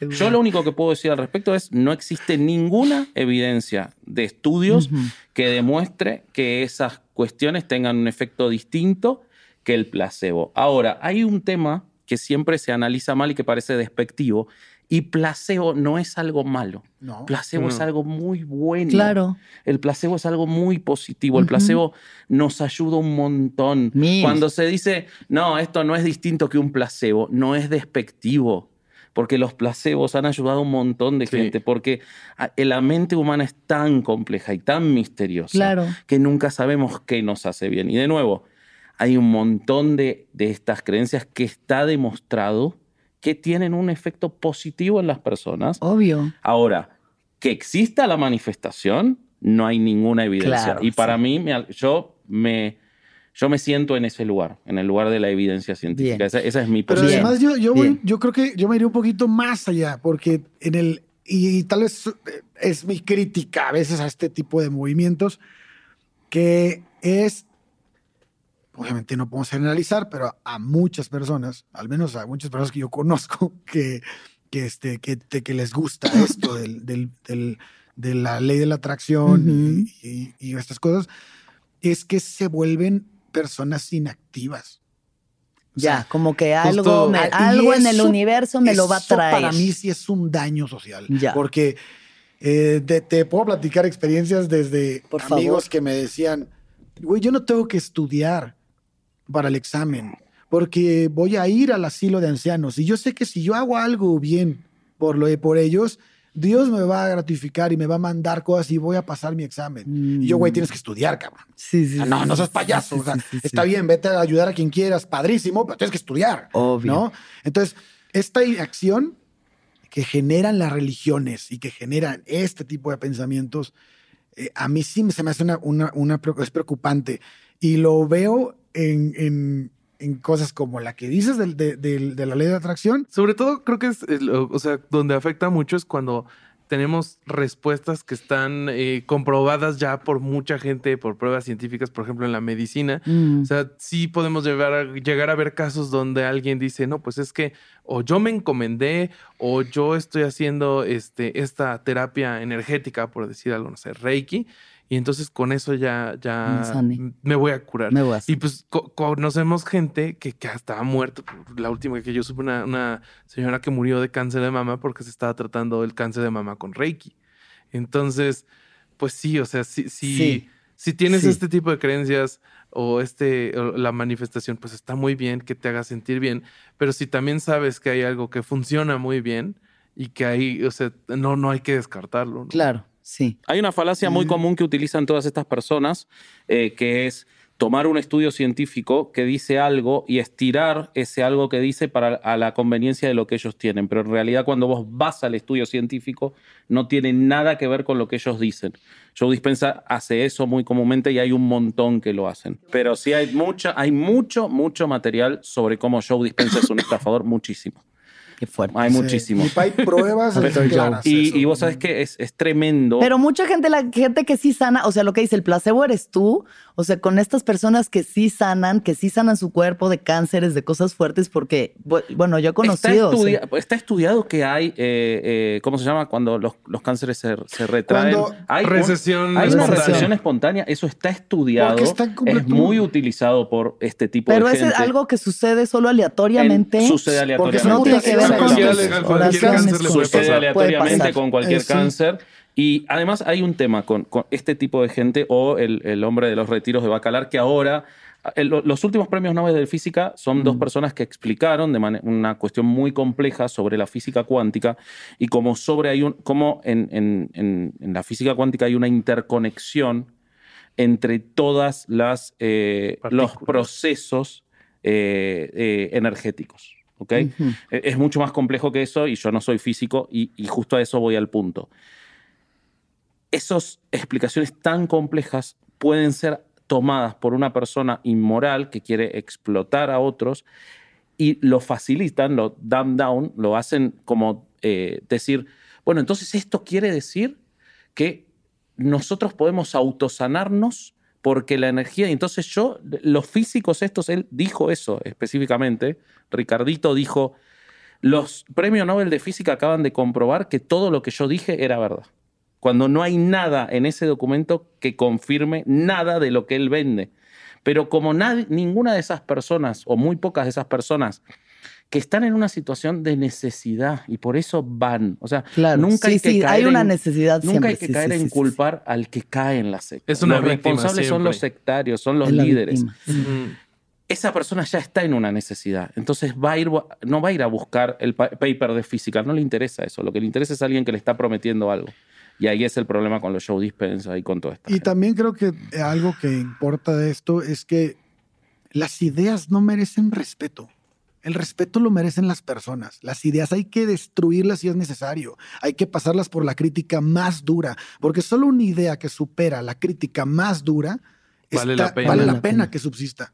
yo lo único que puedo decir al respecto es no existe ninguna evidencia de estudios que demuestre que esas cuestiones tengan un efecto distinto que el placebo. Ahora, hay un tema que siempre se analiza mal y que parece despectivo, y placebo no es algo malo.
No.
Placebo es
No.
algo muy bueno.
Claro.
El placebo es algo muy positivo. El placebo nos ayuda un montón.
Mil.
Cuando se dice, no, esto no es distinto que un placebo, no es despectivo. Porque los placebos han ayudado a un montón de
Sí.
gente. Porque a- la mente humana es tan compleja y tan misteriosa
Claro.
que nunca sabemos qué nos hace bien. Y de nuevo, hay un montón de, de estas creencias que está demostrado que tienen un efecto positivo en las personas.
Obvio.
Ahora, que exista la manifestación, no hay ninguna evidencia.
Claro,
y para
sí.
mí, me- yo, me, yo me siento en ese lugar, en el lugar de la evidencia científica. Esa, esa es mi
Pero
posición.
Bien,
además yo, yo, voy- yo creo que yo me iría un poquito más allá, porque en el, y tal vez es mi crítica a veces a este tipo de movimientos, que es, obviamente no podemos generalizar, pero a muchas personas, al menos a muchas personas que yo conozco, que, que, este, que, que les gusta esto del, del, del, de la ley de la atracción
Ujú.
y, y estas cosas, es que se vuelven personas inactivas. O
Ya,
sea,
como que
justo-
algo, me-
y
algo en el
eso-
universo me lo va a
eso
traer.
Para mí sí es un daño social.
Ya.
Porque eh, te, te puedo platicar experiencias desde
Por
amigos
favor.
que me decían, güey, yo no tengo que estudiar para el examen porque voy a ir al asilo de ancianos y yo sé que si yo hago algo bien por, lo, por ellos, Dios me va a gratificar y me va a mandar cosas y voy a pasar mi examen. Y yo, güey, tienes que estudiar, cabrón.
Sí, sí,
Ah, no,
sí,
no seas payaso.
sí,
o sea,
sí,
está bien, vete a ayudar a quien quieras, padrísimo, pero tienes que estudiar.
Obvio.
¿no? Entonces, esta inacción que generan las religiones y que generan este tipo de pensamientos, eh, a mí sí se me hace una, una, una es preocupante. Y lo veo en, en- en cosas como la que dices de, del- de la ley de atracción.
Sobre todo creo que es, o sea, donde afecta mucho es cuando tenemos respuestas que están eh, comprobadas ya por mucha gente, por pruebas científicas, por ejemplo, en la medicina.
Mm.
O sea, sí podemos llegar a, llegar a ver casos donde alguien dice, no, pues es que o yo me encomendé o yo estoy haciendo este, esta terapia energética, por decir algo, no sé, Reiki, y entonces con eso ya,
Me
ya me voy a curar.
Me voy a
Y pues co- conocemos gente que, que hasta ha muerto. La última que yo supe, una, una señora que murió de cáncer de mama porque se estaba tratando el cáncer de mama con Reiki. Entonces, pues sí, o sea, si, si,
Sí.
si tienes
Sí.
este tipo de creencias o este o la manifestación, pues está muy bien que te haga sentir bien. Pero si también sabes que hay algo que funciona muy bien y que ahí, o sea, no, no hay que descartarlo. ¿no?
Claro, sí.
Hay una falacia muy común que utilizan todas estas personas, eh, que es tomar un estudio científico que dice algo y estirar ese algo que dice para a la conveniencia de lo que ellos tienen. Pero en realidad cuando vos vas al estudio científico no tiene nada que ver con lo que ellos dicen. Joe Dispensa hace eso muy comúnmente y hay un montón que lo hacen. Pero sí hay, mucha, hay mucho, mucho material sobre cómo Joe Dispensa es un estafador, muchísimo.
Qué fuerte.
Hay muchísimo.
Y hay pruebas
Pero
claras.
Y, y vos sabés que es, es tremendo.
Pero mucha gente, la gente que sí sana, o sea, lo que dice el placebo eres tú, o sea, con estas personas que sí sanan, que sí sanan su cuerpo de cánceres, de cosas fuertes, porque, bu- bueno, yo he conocido.
Está,
o sea,
estudia- está estudiado que hay, eh, eh, ¿cómo se llama? Cuando los, los cánceres se, se retraen.
Cuando-
hay un-
Recesión
hay una
espontánea.
recesión espontánea, eso está estudiado.
Está
es muy utilizado por este tipo
pero
de
es
gente.
algo que sucede solo aleatoriamente.
En- sucede
Porque
aleatoriamente.
no tiene que ver
Cualquier- cáncer le puede
Sucede
pasar.
aleatoriamente
pasar.
con cualquier
Eh, sí.
cáncer. Y además hay un tema con, con este tipo de gente o el, el hombre de los retiros de Bacalar que ahora... el- los últimos premios Nobel de física son
Mm.
dos personas que explicaron de una cuestión muy compleja sobre la física cuántica y como sobre hay un como en, en- en- en la física cuántica hay una interconexión entre todas las eh, los procesos eh, eh, energéticos. Eh, Es mucho más complejo que eso y yo no soy físico y, y justo a eso voy al punto. Esas explicaciones tan complejas pueden ser tomadas por una persona inmoral que quiere explotar a otros y lo facilitan, lo dumb down, lo hacen como eh, decir, bueno, entonces esto quiere decir que nosotros podemos autosanarnos porque la energía, entonces yo, los físicos estos, él dijo eso específicamente, Ricardito dijo, los premios Nobel de Física acaban de comprobar que todo lo que yo dije era verdad. Cuando no hay nada en ese documento que confirme nada de lo que él vende. Pero como nadie, ninguna de esas personas, o muy pocas de esas personas, que están en una situación de necesidad y por eso van. O sea,
Claro,
nunca
sí,
hay que
sí,
caer
hay una
en-
necesidad
Nunca
siempre.
hay que
sí,
caer
sí,
en
sí, sí.
culpar al que cae en la secta.
Es una
los
víctima
responsables son los sectarios, son los
Es
líderes. Esa persona ya está en una necesidad. Entonces va a ir, no va a ir a buscar el pa- paper de física. No le interesa eso. Lo que le interesa es alguien que le está prometiendo algo. Y ahí es el problema con los show dispensa y con todo esto.
Y también creo que algo que importa de esto es que las ideas no merecen respeto. El respeto lo merecen las personas. Las ideas hay que destruirlas si es necesario. Hay que pasarlas por la crítica más dura, porque solo una idea que supera la crítica más dura
Vale
está-
la pena.
vale la pena
pena.
que subsista.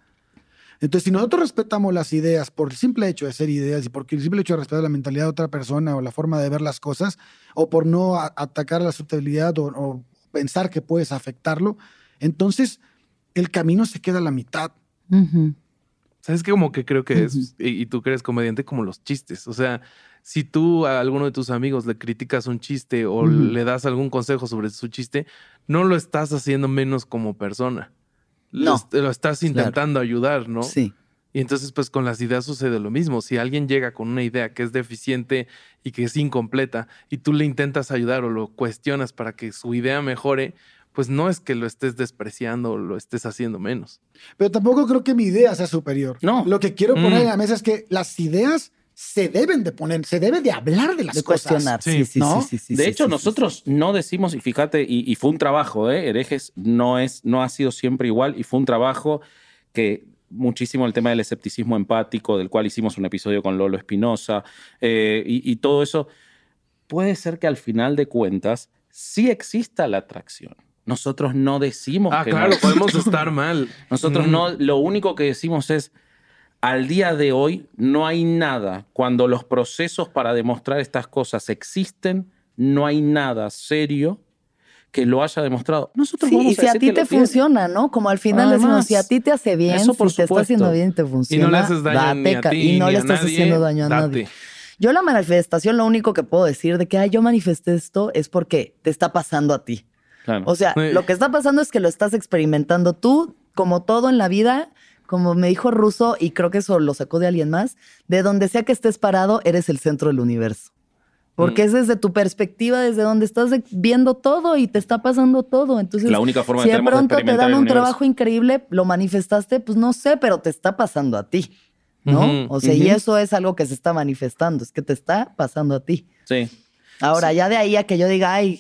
Entonces, si nosotros respetamos las ideas por el simple hecho de ser ideas y por el simple hecho de respetar la mentalidad de otra persona o la forma de ver las cosas, o por no a- atacar la susceptibilidad o, o pensar que puedes afectarlo, entonces el camino se queda a la mitad.
¿Sabes qué? Como que creo que es, y, y tú que eres comediante, como los chistes. O sea, si tú a alguno de tus amigos le criticas un chiste o le das algún consejo sobre su chiste, no lo estás haciendo menos como persona.
No.
Lo, estás intentando ayudar, ¿no?
Sí.
Y entonces, pues con las ideas sucede lo mismo. Si alguien llega con una idea que es deficiente y que es incompleta y tú le intentas ayudar o lo cuestionas para que su idea mejore, pues no es que lo estés despreciando o lo estés haciendo menos.
Pero tampoco creo que mi idea sea superior.
No.
Lo que quiero poner
Mm.
en la mesa es que las ideas se deben de poner, se debe de hablar de las
De
cosas.
cuestionar. Sí,
Sí,
sí,
¿no?
sí, sí, sí,
de
sí,
hecho,
sí, sí,
nosotros no decimos, y fíjate, y, y fue un trabajo, ¿eh? Herejes no, es, no ha sido siempre igual, y fue un trabajo que muchísimo el tema del escepticismo empático, del cual hicimos un episodio con Lolo Espinosa, eh, y, y todo eso, puede ser que al final de cuentas sí exista la atracción. Nosotros no decimos
Ah,
que
claro,
no.
podemos estar mal.
Nosotros
Mm.
no, lo único que decimos es, al día de hoy no hay nada, cuando los procesos para demostrar estas cosas existen, no hay nada serio que lo haya demostrado. Nosotros
Sí,
vamos
y si a
decir
ti
que
te
tiene.
funciona, ¿no? Como al final
Además,
decimos, si a ti te hace bien,
eso por
si te está
supuesto.
haciendo bien y te funciona,
Y no le haces daño
date
ni a ti
y no
ni
le
a
estás
nadie,
haciendo daño a
date.
nadie. Yo la manifestación, lo único que puedo decir de que Ay, yo manifesté esto es porque te está pasando a ti.
Claro.
O sea,
Sí.
lo que está pasando es que lo estás experimentando tú, como todo en la vida, como me dijo Russo, y creo que eso lo sacó de alguien más, de donde sea que estés parado, eres el centro del universo. Porque
Mm.
es desde tu perspectiva, desde donde estás viendo todo y te está pasando todo. Entonces,
La única forma
si de pronto te dan un trabajo increíble, lo manifestaste, pues no sé, pero te está pasando a ti, ¿no? O sea, y eso es algo que se está manifestando, es que te está pasando a ti.
sí.
Ahora, ya de ahí a que yo diga, ay,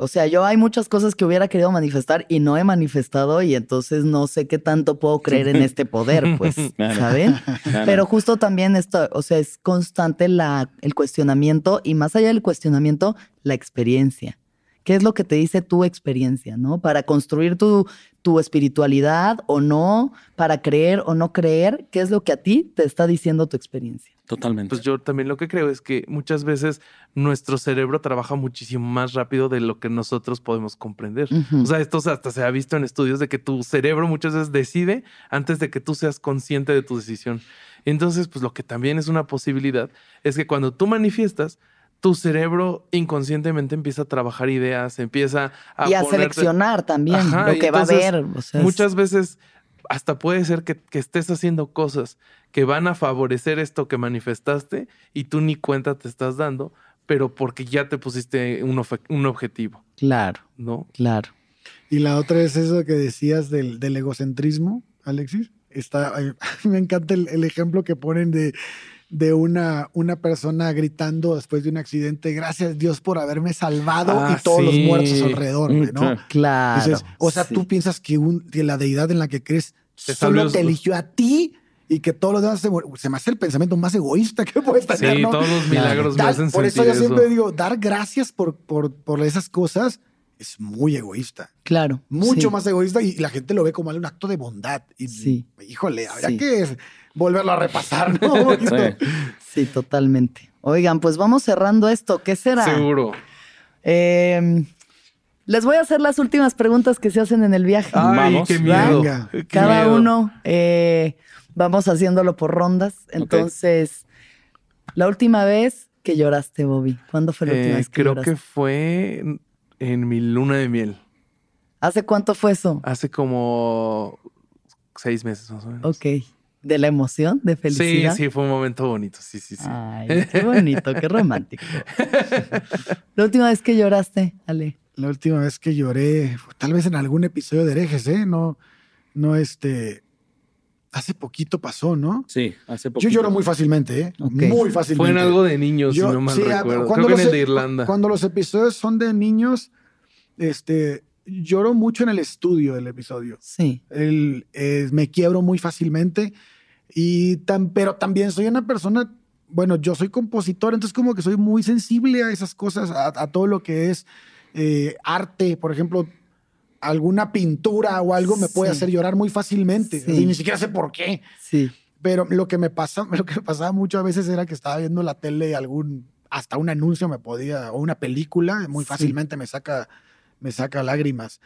o sea, yo hay muchas cosas que hubiera querido manifestar y no he manifestado y entonces no sé qué tanto puedo creer en este poder, pues,
Claro.
¿saben?
Claro.
Pero justo también esto, o sea, es constante la, el cuestionamiento y más allá del cuestionamiento, la experiencia. ¿Qué es lo que te dice tu experiencia, no? Para construir tu, tu espiritualidad o no, para creer o no creer, ¿qué es lo que a ti te está diciendo tu experiencia?
Totalmente.
Pues yo también lo que creo es que muchas veces nuestro cerebro trabaja muchísimo más rápido de lo que nosotros podemos comprender. O sea, esto hasta se ha visto en estudios de que tu cerebro muchas veces decide antes de que tú seas consciente de tu decisión. Entonces, pues lo que también es una posibilidad es que cuando tú manifiestas, tu cerebro inconscientemente empieza a trabajar ideas, empieza a
y a
ponerte-
seleccionar también
Ajá,
lo que va a ver. o sea, es-
Muchas veces hasta puede ser que, que estés haciendo cosas que van a favorecer esto que manifestaste y tú ni cuenta te estás dando, pero porque ya te pusiste un, un objetivo,
Claro,
¿no?
claro.
Y la otra es eso que decías del, del egocentrismo, Alexis. Está, me encanta el, el ejemplo que ponen de, de una, una persona gritando después de un accidente, gracias Dios por haberme salvado
Ah,
y todos los
sí.
muertos a su alrededor, ¿no?
claro.
Dices, o sea,
sí.
tú piensas que, un, que la deidad en la que crees
Te
solo te eligió a ti y que todos los demás se, se me hace el pensamiento más egoísta que puedes tener,
Sí,
¿no?
todos los milagros me
Dar-
hacen
por eso yo siempre
eso.
digo, dar gracias por, por, por esas cosas es muy egoísta.
Claro.
Mucho
sí.
más egoísta y la gente lo ve como un acto de bondad. Y,
Sí.
Híjole, habría
Sí.
que volverlo a repasar, ¿no?
Sí.
Sí, totalmente. Oigan, pues vamos cerrando esto. ¿Qué será?
Seguro.
Eh, les voy a hacer las últimas preguntas que se hacen en el viaje.
Ay,
Vamos.
qué miedo.
Venga.
qué
Cada
miedo.
uno eh, vamos haciéndolo por rondas. Entonces, la última vez que lloraste, Bobby. ¿Cuándo fue la última
Eh,
vez que
creo
lloraste?
que fue en, en mi luna de miel,
¿Hace cuánto fue eso?
hace como seis meses más o menos.
Ok. ¿De la emoción? ¿De
Sí,
felicidad?
sí, fue un momento bonito, sí, sí, sí.
Ay, qué bonito, qué romántico. La última vez que lloraste, Ale.
La última vez que lloré, tal vez en algún episodio de herejes, ¿eh? No, no, este. Hace poquito pasó, ¿no?
Sí, hace
Yo
poquito.
lloro muy fácilmente, ¿eh? Muy fácilmente.
Fue en algo de niños,
Yo-
si no mal
sí, ah,
recuerdo.
cuando
Creo que en el de
e-
Irlanda.
Cuando los episodios son de niños, este, lloro mucho en el estudio del episodio.
Sí.
El, eh, me quiebro muy fácilmente y tan, pero también soy una persona, bueno, yo soy compositor, entonces como que soy muy sensible a esas cosas, a, a todo lo que es eh, arte, por ejemplo. alguna pintura o algo me puede
Sí.
hacer llorar muy fácilmente.
Sí.
Así, ni siquiera sé por qué.
Sí.
Pero lo que me pasa, lo que me pasaba mucho a veces era que estaba viendo la tele algún hasta un anuncio me podía o una película muy
Sí.
fácilmente me saca me saca lágrimas.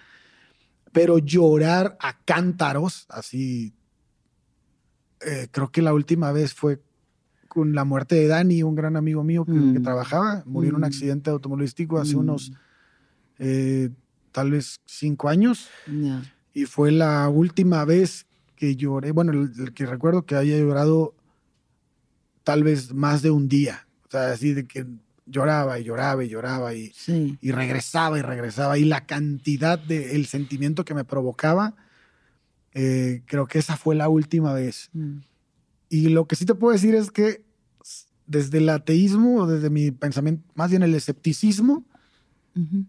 Pero llorar a cántaros así eh, creo que la última vez fue con la muerte de Dani, un gran amigo mío que,
Mm.
que trabajaba, murió en un
Mm.
accidente automovilístico hace
Mm.
unos eh, tal vez cinco años y fue la última vez que lloré, bueno, el, el que recuerdo que haya llorado tal vez más de un día, o sea, así de que lloraba y lloraba y lloraba y,
Sí.
y regresaba y regresaba y la cantidad de el sentimiento que me provocaba, eh, creo que esa fue la última vez.
Mm.
Y lo que sí te puedo decir es que desde el ateísmo o desde mi pensamiento, más bien el escepticismo,
Ujú.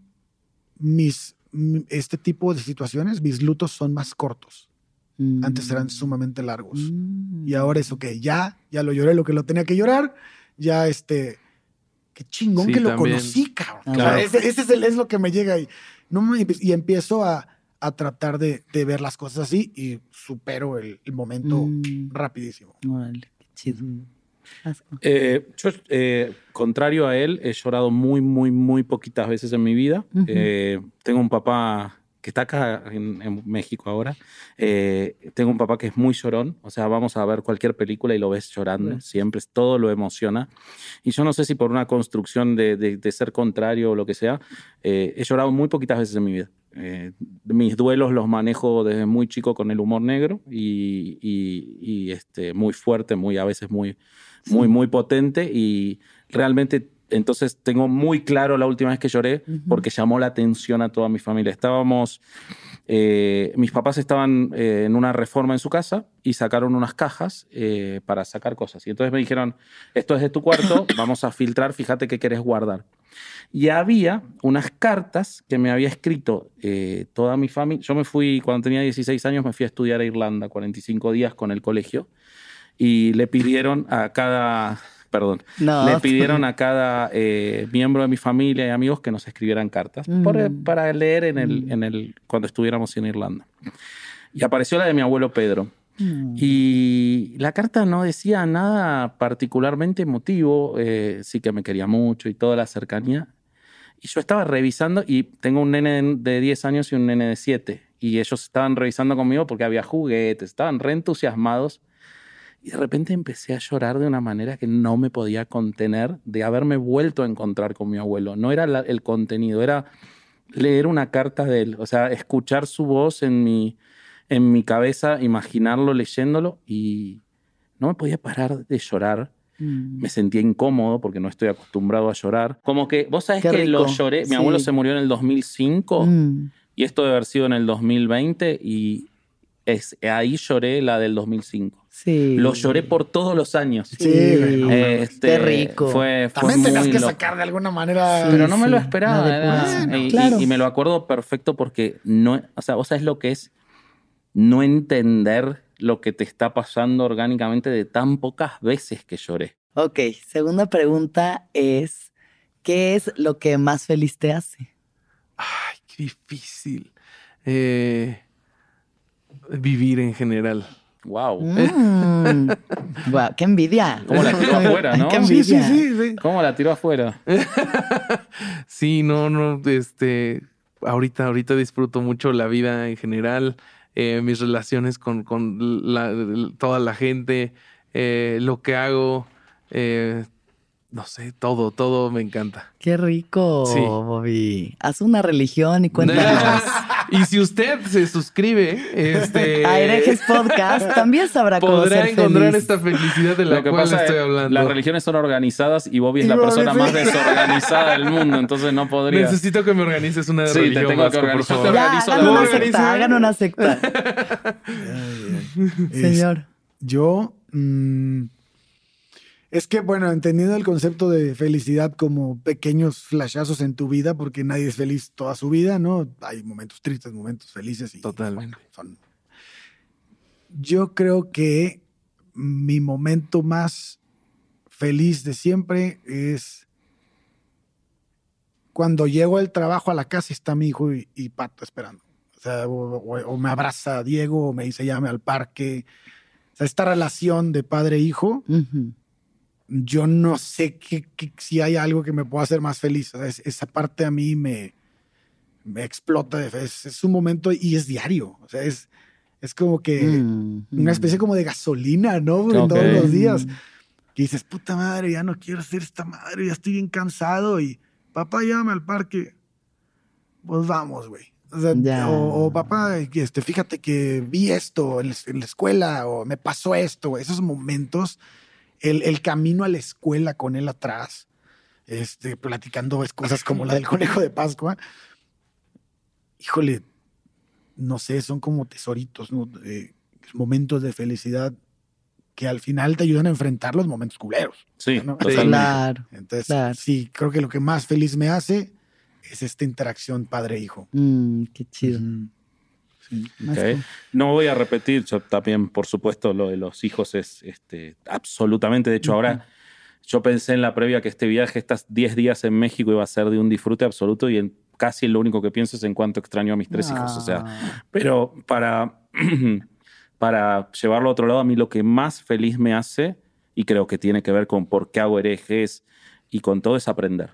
mis, m- este tipo de situaciones, mis lutos son más cortos.
Mm.
Antes eran sumamente largos.
Mm.
Y ahora es, ok, ya, ya lo lloré lo que lo tenía que llorar, ya este, qué chingón
Sí,
que lo
también.
conocí, cabrón.
Claro.
ese, ese es, el- es lo que me llega y, no y empiezo a, a tratar de, de ver las cosas así y supero el, el momento
Mm.
rapidísimo.
Órale, qué chido.
Eh, yo, eh, contrario a él, he llorado muy, muy, muy poquitas veces en mi vida. Eh, tengo un papá que está acá en, en México ahora. Eh, tengo un papá que es muy llorón. O sea, vamos a ver cualquier película y lo ves llorando.
Bueno.
Siempre, todo lo emociona. Y yo no sé si por una construcción de, de- de ser contrario o lo que sea, eh, he llorado muy poquitas veces en mi vida. Eh, mis duelos los manejo desde muy chico con el humor negro y, y- y, este, muy fuerte, muy a veces muy, muy, muy potente y realmente entonces tengo muy claro la última vez que lloré porque llamó la atención a toda mi familia. Estábamos, eh, mis papás estaban eh, en una reforma en su casa y sacaron unas cajas eh, para sacar cosas. Y entonces me dijeron, esto es de tu cuarto, vamos a filtrar, fíjate qué querés guardar. Y había unas cartas que me había escrito toda mi familia. Yo me fui, cuando tenía 16 años, me fui a estudiar a Irlanda, 45 días con el colegio, y le pidieron a cada, perdón,
No.
le pidieron a cada eh, miembro de mi familia y amigos que nos escribieran cartas por-
Mm.
para leer en el,
Mm.
en el, cuando estuviéramos en Irlanda. Y apareció la de mi abuelo Pedro.
Mm.
Y la carta no decía nada particularmente emotivo, eh, sí que me quería mucho y toda la cercanía. Y yo estaba revisando y tengo un nene de 10 años y un nene de 7. Y ellos estaban revisando conmigo porque había juguetes, estaban re entusiasmados. Y de repente empecé a llorar de una manera que no me podía contener de haberme vuelto a encontrar con mi abuelo. No era la- el contenido, era leer una carta de él, o sea, escuchar su voz en mi, en mi cabeza, imaginarlo leyéndolo y no me podía parar de llorar.
Mm.
Me sentía incómodo porque no estoy acostumbrado a llorar. Como que, vos sabés
Qué
que lo lloré. Mi
Sí.
abuelo se murió en el 2005
Mm.
y esto debe haber sido en el 2020 y es, ahí lloré la del 2005.
Sí.
Lo lloré por todos los años.
Sí,
Eh, este,
Qué rico.
Fue, fue
También tenías que
loco.
sacar de alguna manera.
Sí,
Pero no me lo esperaba.
la
era-
depuración.
y, y-
Claro.
y me lo acuerdo perfecto porque no, o sea, vos sabés lo que es no entender lo que te está pasando orgánicamente de tan pocas veces que lloré.
Ok, segunda pregunta es, ¿qué es lo que más feliz te hace?
Ay, qué difícil. Eh, vivir en general.
Wow.
Mm. Guau, qué envidia.
Cómo la tiró afuera, ¿no?
Qué
Sí, sí, sí, sí.
¿Cómo la tiró afuera?
Sí, no, no, este, ahorita, ahorita disfruto mucho la vida en general, eh, mis relaciones con, con la- toda la gente, eh, lo que hago, eh, no sé, todo, todo me encanta.
Qué rico,
Sí.
Bobby. Haz una religión y cuéntanos.
y si usted se suscribe, este,
A Herejes Podcast también sabrá cómo
podrá
ser
encontrar
feliz.
esta felicidad de la
Lo que
cual
pasa
estoy
es
hablando.
las religiones son organizadas y Bobby es
Y
la
Bobby,
persona
sí.
más desorganizada del mundo, entonces no podría.
Necesito que me organices una
Sí, te
religión,
tengo que
Vasco, por
organizar.
favor.
Te
Ya,
organizo
hagan
la
una secta, hagan una secta.
Ay, ay.
Señor.
Es- yo. mm, es que, bueno, entendiendo el concepto de felicidad como pequeños flashazos en tu vida, porque nadie es feliz toda su vida, ¿no? Hay momentos tristes, momentos felices y
Totalmente.
bueno, son. Yo creo que mi momento más feliz de siempre es cuando llego al trabajo a la casa y está mi hijo y, y Pato esperando. O sea, o, o- o me abraza Diego, o me dice llame al parque. O sea, esta relación de padre-hijo,
Ujú.
Yo no sé qué- qué- si hay algo que me pueda hacer más feliz. O sea, es- esa parte a mí me, me explota. Es, es un momento y es diario. O sea, es, es como que
Mm,
una
mm.
especie como de gasolina, ¿no? Porque
Ok.
Todos los días. Que dices, puta madre, ya no quiero hacer esta madre, ya estoy bien cansado. Y papá, llámame al parque. Pues vamos, güey. O, sea,
Ya.
o, o, papá, este, fíjate que vi esto en la, en la escuela o me pasó esto. güey. Esos momentos, el, el camino a la escuela con él atrás, este, platicando cosas como la del conejo de Pascua. Híjole, no sé, son como tesoritos, ¿no? Eh, momentos de felicidad que al final te ayudan a enfrentar los momentos culeros.
Sí,
¿no?
totalmente.
Claro.
Entonces,
Claro.
sí, creo que lo que más feliz me hace es esta interacción padre-hijo.
Mm, qué chido.
Ujú. Sí.
Más
Ok.
como-
No voy a repetir, yo también, por supuesto, lo de los hijos es este, absolutamente. De hecho, ahora yo pensé en la previa que este viaje, estas 10 días en México, iba a ser de un disfrute absoluto y en, casi lo único que pienso es en cuánto extraño a mis tres hijos. O sea,
Ah.
pero para, para llevarlo a otro lado, a mí lo que más feliz me hace, y creo que tiene que ver con por qué hago herejes y con todo, es aprender.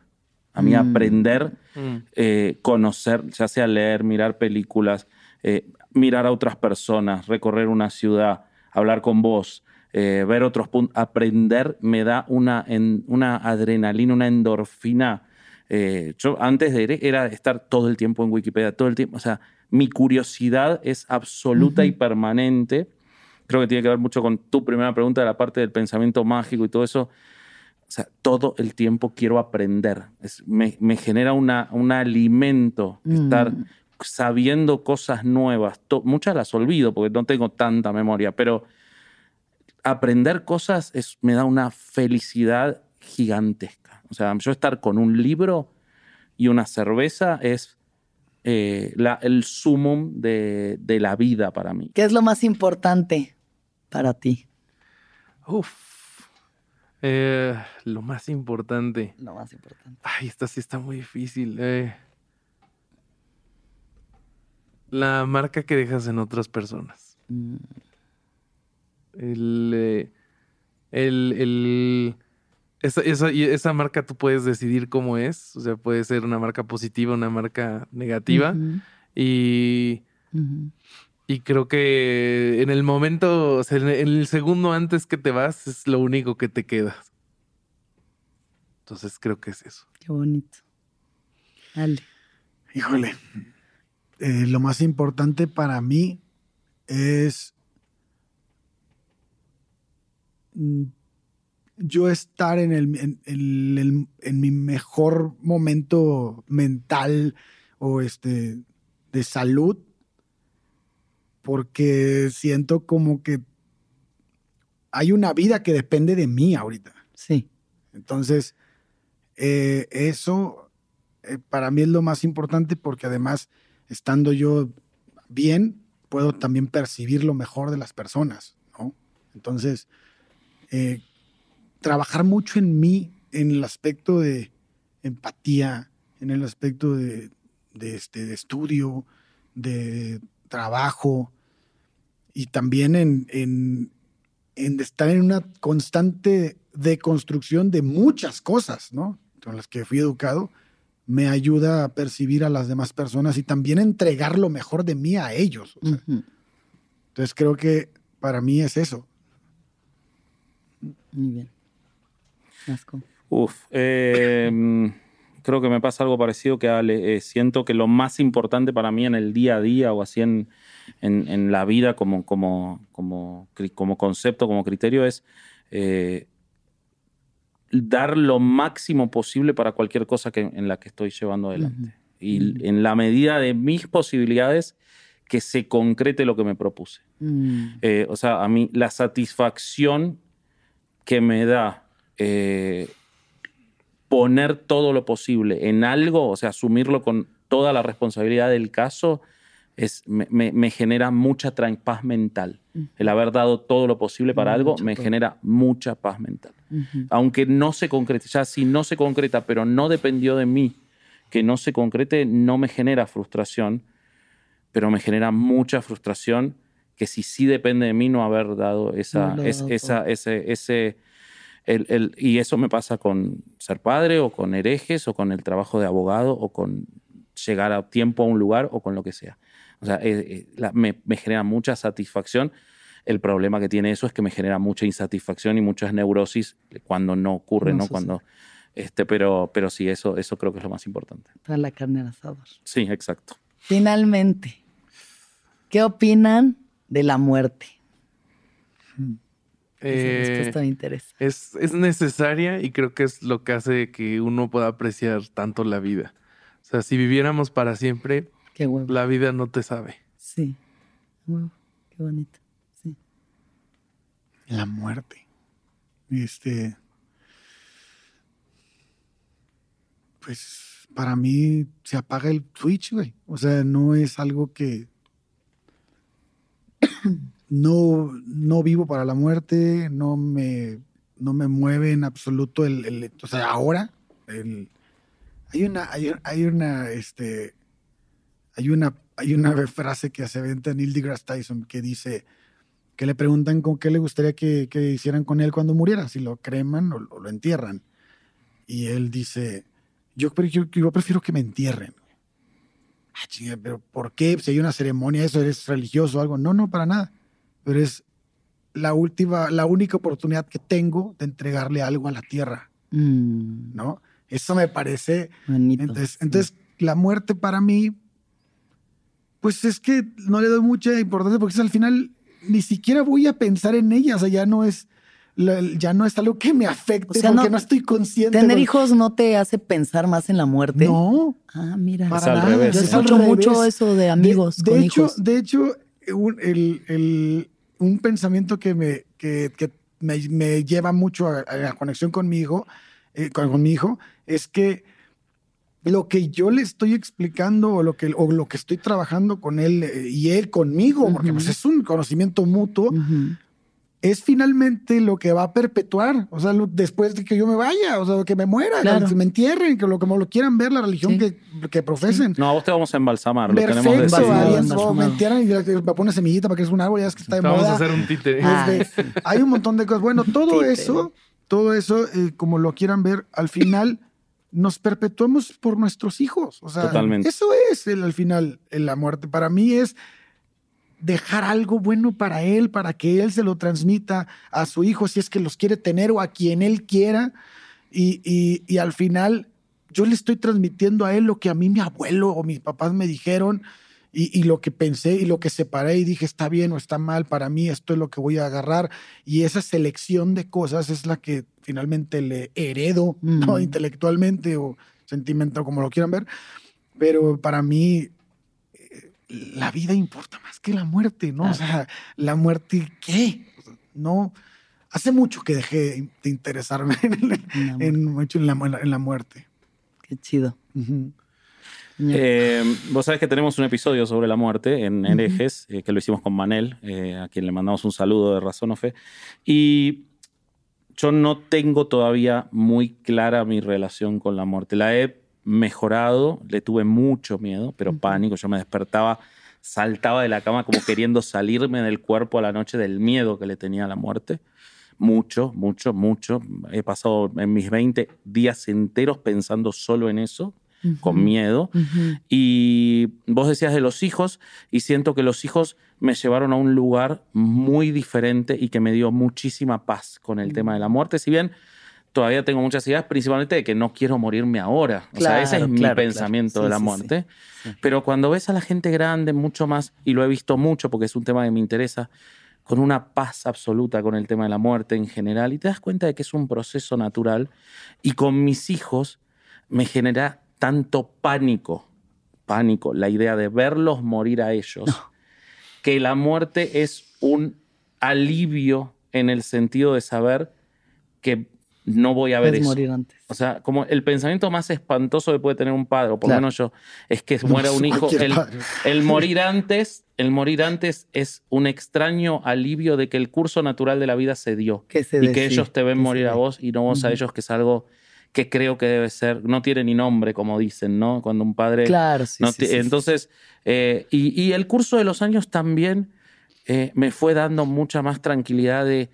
A mí
Mm.
aprender,
Mm.
eh, conocer, ya sea leer, mirar películas, eh, mirar a otras personas, recorrer una ciudad, hablar con vos, eh, ver otros puntos, aprender me da una, en- una adrenalina, una endorfina. Eh, yo antes de era estar todo el tiempo en Wikipedia, todo el tiempo, o sea, mi curiosidad es absoluta y permanente. Creo que tiene que ver mucho con tu primera pregunta de la parte del pensamiento mágico y todo eso. O sea, todo el tiempo quiero aprender. Es- me, me genera una, un alimento estar
Mm.
Sabiendo cosas nuevas. To- muchas las olvido porque no tengo tanta memoria, pero aprender cosas es, me da una felicidad gigantesca. O sea, yo estar con un libro y una cerveza es eh, la- el sumum de, de la vida para mí.
¿Qué es lo más importante para ti?
Uf. Eh, lo más importante.
Lo más importante.
Ay, esta sí está muy difícil. eh. La marca que dejas en otras personas.
Mm,
El, eh, el, el- esa, esa, y esa marca tú puedes decidir cómo es. O sea, puede ser una marca positiva, una marca negativa. Y, y creo que en el momento, o sea, en el- en el segundo antes que te vas, es lo único que te queda. Entonces creo que es eso.
Qué bonito. Dale.
Híjole, eh, lo más importante para mí es mm, yo estar en, el, en, en el- en mi mejor momento mental o este de salud porque siento como que hay una vida que depende de mí ahorita.
Sí.
Entonces, eh, eso eh, para mí es lo más importante porque además, estando yo bien, puedo también percibir lo mejor de las personas, ¿no? Entonces, eh, trabajar mucho en mí, en el aspecto de empatía, en el aspecto de, este, estudio, de trabajo y también en, en, en estar en una constante deconstrucción de muchas cosas, ¿no? Con las que fui educado, me ayuda a percibir a las demás personas y también entregar lo mejor de mí a ellos. o sea.
Ujú.
Entonces creo que para mí es eso.
Muy bien. Asco.
Uf, eh, mm, creo que me pasa algo parecido que Ale. Eh, siento que lo más importante para mí en el día a día o así en, en- en la vida como, como, como, como concepto, como criterio es eh, dar lo máximo posible para cualquier cosa que, en la que estoy llevando adelante. Y en la medida de mis posibilidades, que se concrete lo que me propuse.
Mm,
Eh, o sea, a mí la satisfacción que me da eh, poner todo lo posible en algo, o sea, asumirlo con toda la responsabilidad del caso, es, me, me- me genera mucha paz mental. El haber dado todo lo posible para algo
Mucha
me genera mucha paz mental.
ujú.
Aunque no se concrete, ya si no se concreta, pero no dependió de mí que no se concrete, no me genera frustración, pero me genera mucha frustración que si sí depende de mí no haber dado esa,
No
es- esa, ese, ese, el- el- y eso me pasa con ser padre o con herejes o con el trabajo de abogado o con llegar a tiempo a un lugar o con lo que sea. O sea, eh, eh, la- me, me genera mucha satisfacción. El problema que tiene eso es que me genera mucha insatisfacción y muchas neurosis cuando no ocurre,
No
¿no? Cuando, este, pero, pero sí, eso, eso creo que es lo más importante.
Para la carne al asador.
Sí, exacto.
Finalmente, ¿qué opinan de la muerte? Esa
Eh,
interesa.
es, es necesaria y creo que es lo que hace que uno pueda apreciar tanto la vida. O sea, si viviéramos para siempre,
Qué huevo.
la vida no te sabe.
Sí. Huevo. Qué bonito. Sí.
La muerte. Este. Pues para mí se apaga el switch, güey. O sea, no es algo que. No, no vivo para la muerte, no me, no me mueve en absoluto el, el- o sea, ahora el- hay una, hay, hay una, este, hay una, hay una frase que se venta Neil deGrasse Tyson que dice que le preguntan con qué le gustaría que, que hicieran con él cuando muriera, si lo creman o, o lo entierran. Y él dice, yo, yo, yo prefiero que me entierren. Ah, chinga, pero ¿por qué? Si hay una ceremonia, eso eres religioso o algo. No, no, para nada. Pero es la última, la única oportunidad que tengo de entregarle algo a la tierra,
Mm,
¿no? Eso me parece
bonito.
entonces,
sí.
entonces, la muerte para mí, pues es que no le doy mucha importancia porque es al final ni siquiera voy a pensar en ella, o sea, ya no es, ya no es algo que me afecte
O sea,
porque
no-
no, estoy consciente.
¿Tener hijos no te hace pensar más en la muerte?
No,
Ah, mira.
para
Es al
nada.
revés,
Yo
es
escucho mucho eso de amigos
de,
con
de hecho,
hijos.
De hecho, un, el- el- un pensamiento que me, que, que me, me lleva mucho a, a la conexión con mi hijo, eh, con, con mi hijo, es que lo que yo le estoy explicando o lo que, o lo que estoy trabajando con él eh, y él conmigo, porque
Ujú.
pues, es un conocimiento mutuo,
Ujú.
es finalmente lo que va a perpetuar, o sea, lo- después de que yo me vaya, o sea, que me muera,
Claro.
que me entierren, que lo, como lo quieran ver, la religión
Sí.
que, que profesen.
No, a vos te vamos a embalsamar. Lo tenemos
Perfecto,
Embalsamado,
Arias,
decidido.
o me entierran y me pone semillita para que es un árbol, ya es que está de
Te vamos
moda.
a hacer un títere.
Ah,
Este,
sí.
Hay un montón de cosas. Bueno, todo
Títere.
eso, todo eso, eh, como lo quieran ver, al final nos perpetuamos por nuestros hijos. O sea,
Totalmente.
eso es el, al final el- la muerte. Para mí es dejar algo bueno para él, para que él se lo transmita a su hijo, si es que los quiere tener o a quien él quiera. Y, y- y al final yo le estoy transmitiendo a él lo que a mí mi abuelo o mis papás me dijeron y, y lo que pensé y lo que separé y dije está bien o está mal, para mí esto es lo que voy a agarrar. Y esa selección de cosas es la que finalmente le heredo, ¿no?
Mm.
intelectualmente o sentimental, como lo quieran ver. Pero para mí eh, la vida importa más que la muerte, ¿no? O sea, la muerte, ¿qué? No, hace mucho que dejé de interesarme en,
muerte.
en, mucho en, la, en la- muerte.
Qué chido.
Eh, vos sabés que tenemos un episodio sobre la muerte en Herejes, eh, que lo hicimos con Manel, eh, a quien le mandamos un saludo de Razón o Fe. Y yo no tengo todavía muy clara mi relación con la muerte. La he mejorado, le tuve mucho miedo, pero pánico. Yo me despertaba, saltaba de la cama como queriendo salirme del cuerpo a la noche del miedo que le tenía a la muerte. Mucho, mucho, mucho. He pasado en mis 20 días enteros pensando solo en eso, con miedo.
Ujú.
Y vos decías de los hijos, y siento que los hijos me llevaron a un lugar muy diferente y que me dio muchísima paz con el tema de la muerte. Si bien todavía tengo muchas ideas, principalmente de que no quiero morirme ahora. o sea, ese es
Claro,
mi
claro,
pensamiento
claro.
de la
Sí, sí,
muerte.
sí.
Pero cuando ves a la gente grande, mucho más, y lo he visto mucho porque es un tema que me interesa, con una paz absoluta con el tema de la muerte en general, y te das cuenta de que es un proceso natural, y con mis hijos me genera tanto pánico, pánico, la idea de verlos morir a ellos, que la muerte es un alivio en el sentido de saber que no voy a ver
Puedes
eso.
morir antes.
O sea, como el pensamiento más espantoso que puede tener un padre, o por lo
Claro.
menos yo, es que
No,
muera un hijo. El, morir antes, el morir antes es un extraño alivio de que el curso natural de la vida se dio.
Que se
y que ellos te ven morir a vos y no vos a ellos, que es algo que creo que debe ser, no tiene ni nombre, como dicen, ¿no? Cuando un padre...
Claro, sí.
no
sí, sí,
entonces, eh, y, y el curso de los años también eh, me fue dando mucha más tranquilidad de...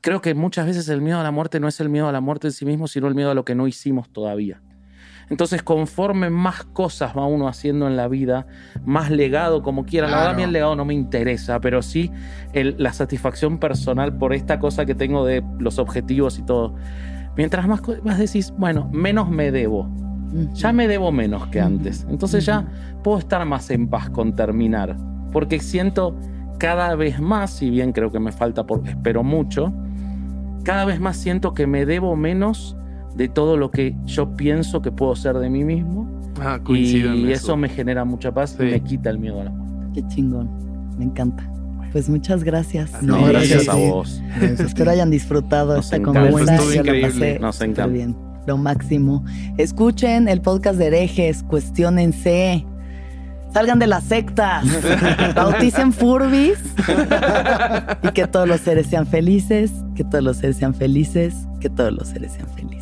Creo que muchas veces el miedo a la muerte no es el miedo a la muerte en sí mismo, sino el miedo a lo que no hicimos todavía. Entonces, conforme más cosas va uno haciendo en la vida, más legado como quiera. La verdad, a mí
Claro.
el legado no me interesa, pero sí el- la satisfacción personal por esta cosa que tengo de los objetivos y todo. Mientras más, más decís, bueno, menos me debo. Ya me debo menos que antes. Entonces ya puedo estar más en paz con terminar. Porque siento cada vez más, si bien creo que me falta, por, espero mucho, cada vez más siento que me debo menos de todo lo que yo pienso que puedo ser de mí mismo.
Ah,
Y
en
eso. me genera mucha paz
Sí.
y me quita el miedo a la muerte.
Qué chingón. Me encanta. Pues muchas gracias.
No,
No,
gracias a
vos.
Gracias.
Espero hayan disfrutado
Nos
esta
encanta.
conversación. Yo la pasé
Nos encanta.
bien. Lo máximo. Escuchen el podcast de herejes, cuestionense. Salgan de las sectas. Bauticen furbis. y que todos los seres sean felices. Que todos los seres sean felices. Que todos los seres sean felices.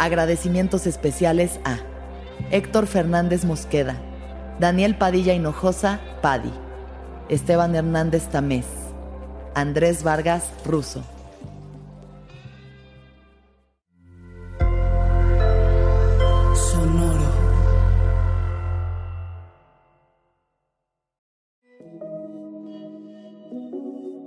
Agradecimientos especiales a Héctor Fernández Mosqueda, Daniel Padilla Hinojosa, Padi, Esteban Hernández Tamés, Andrés Vargas Russo.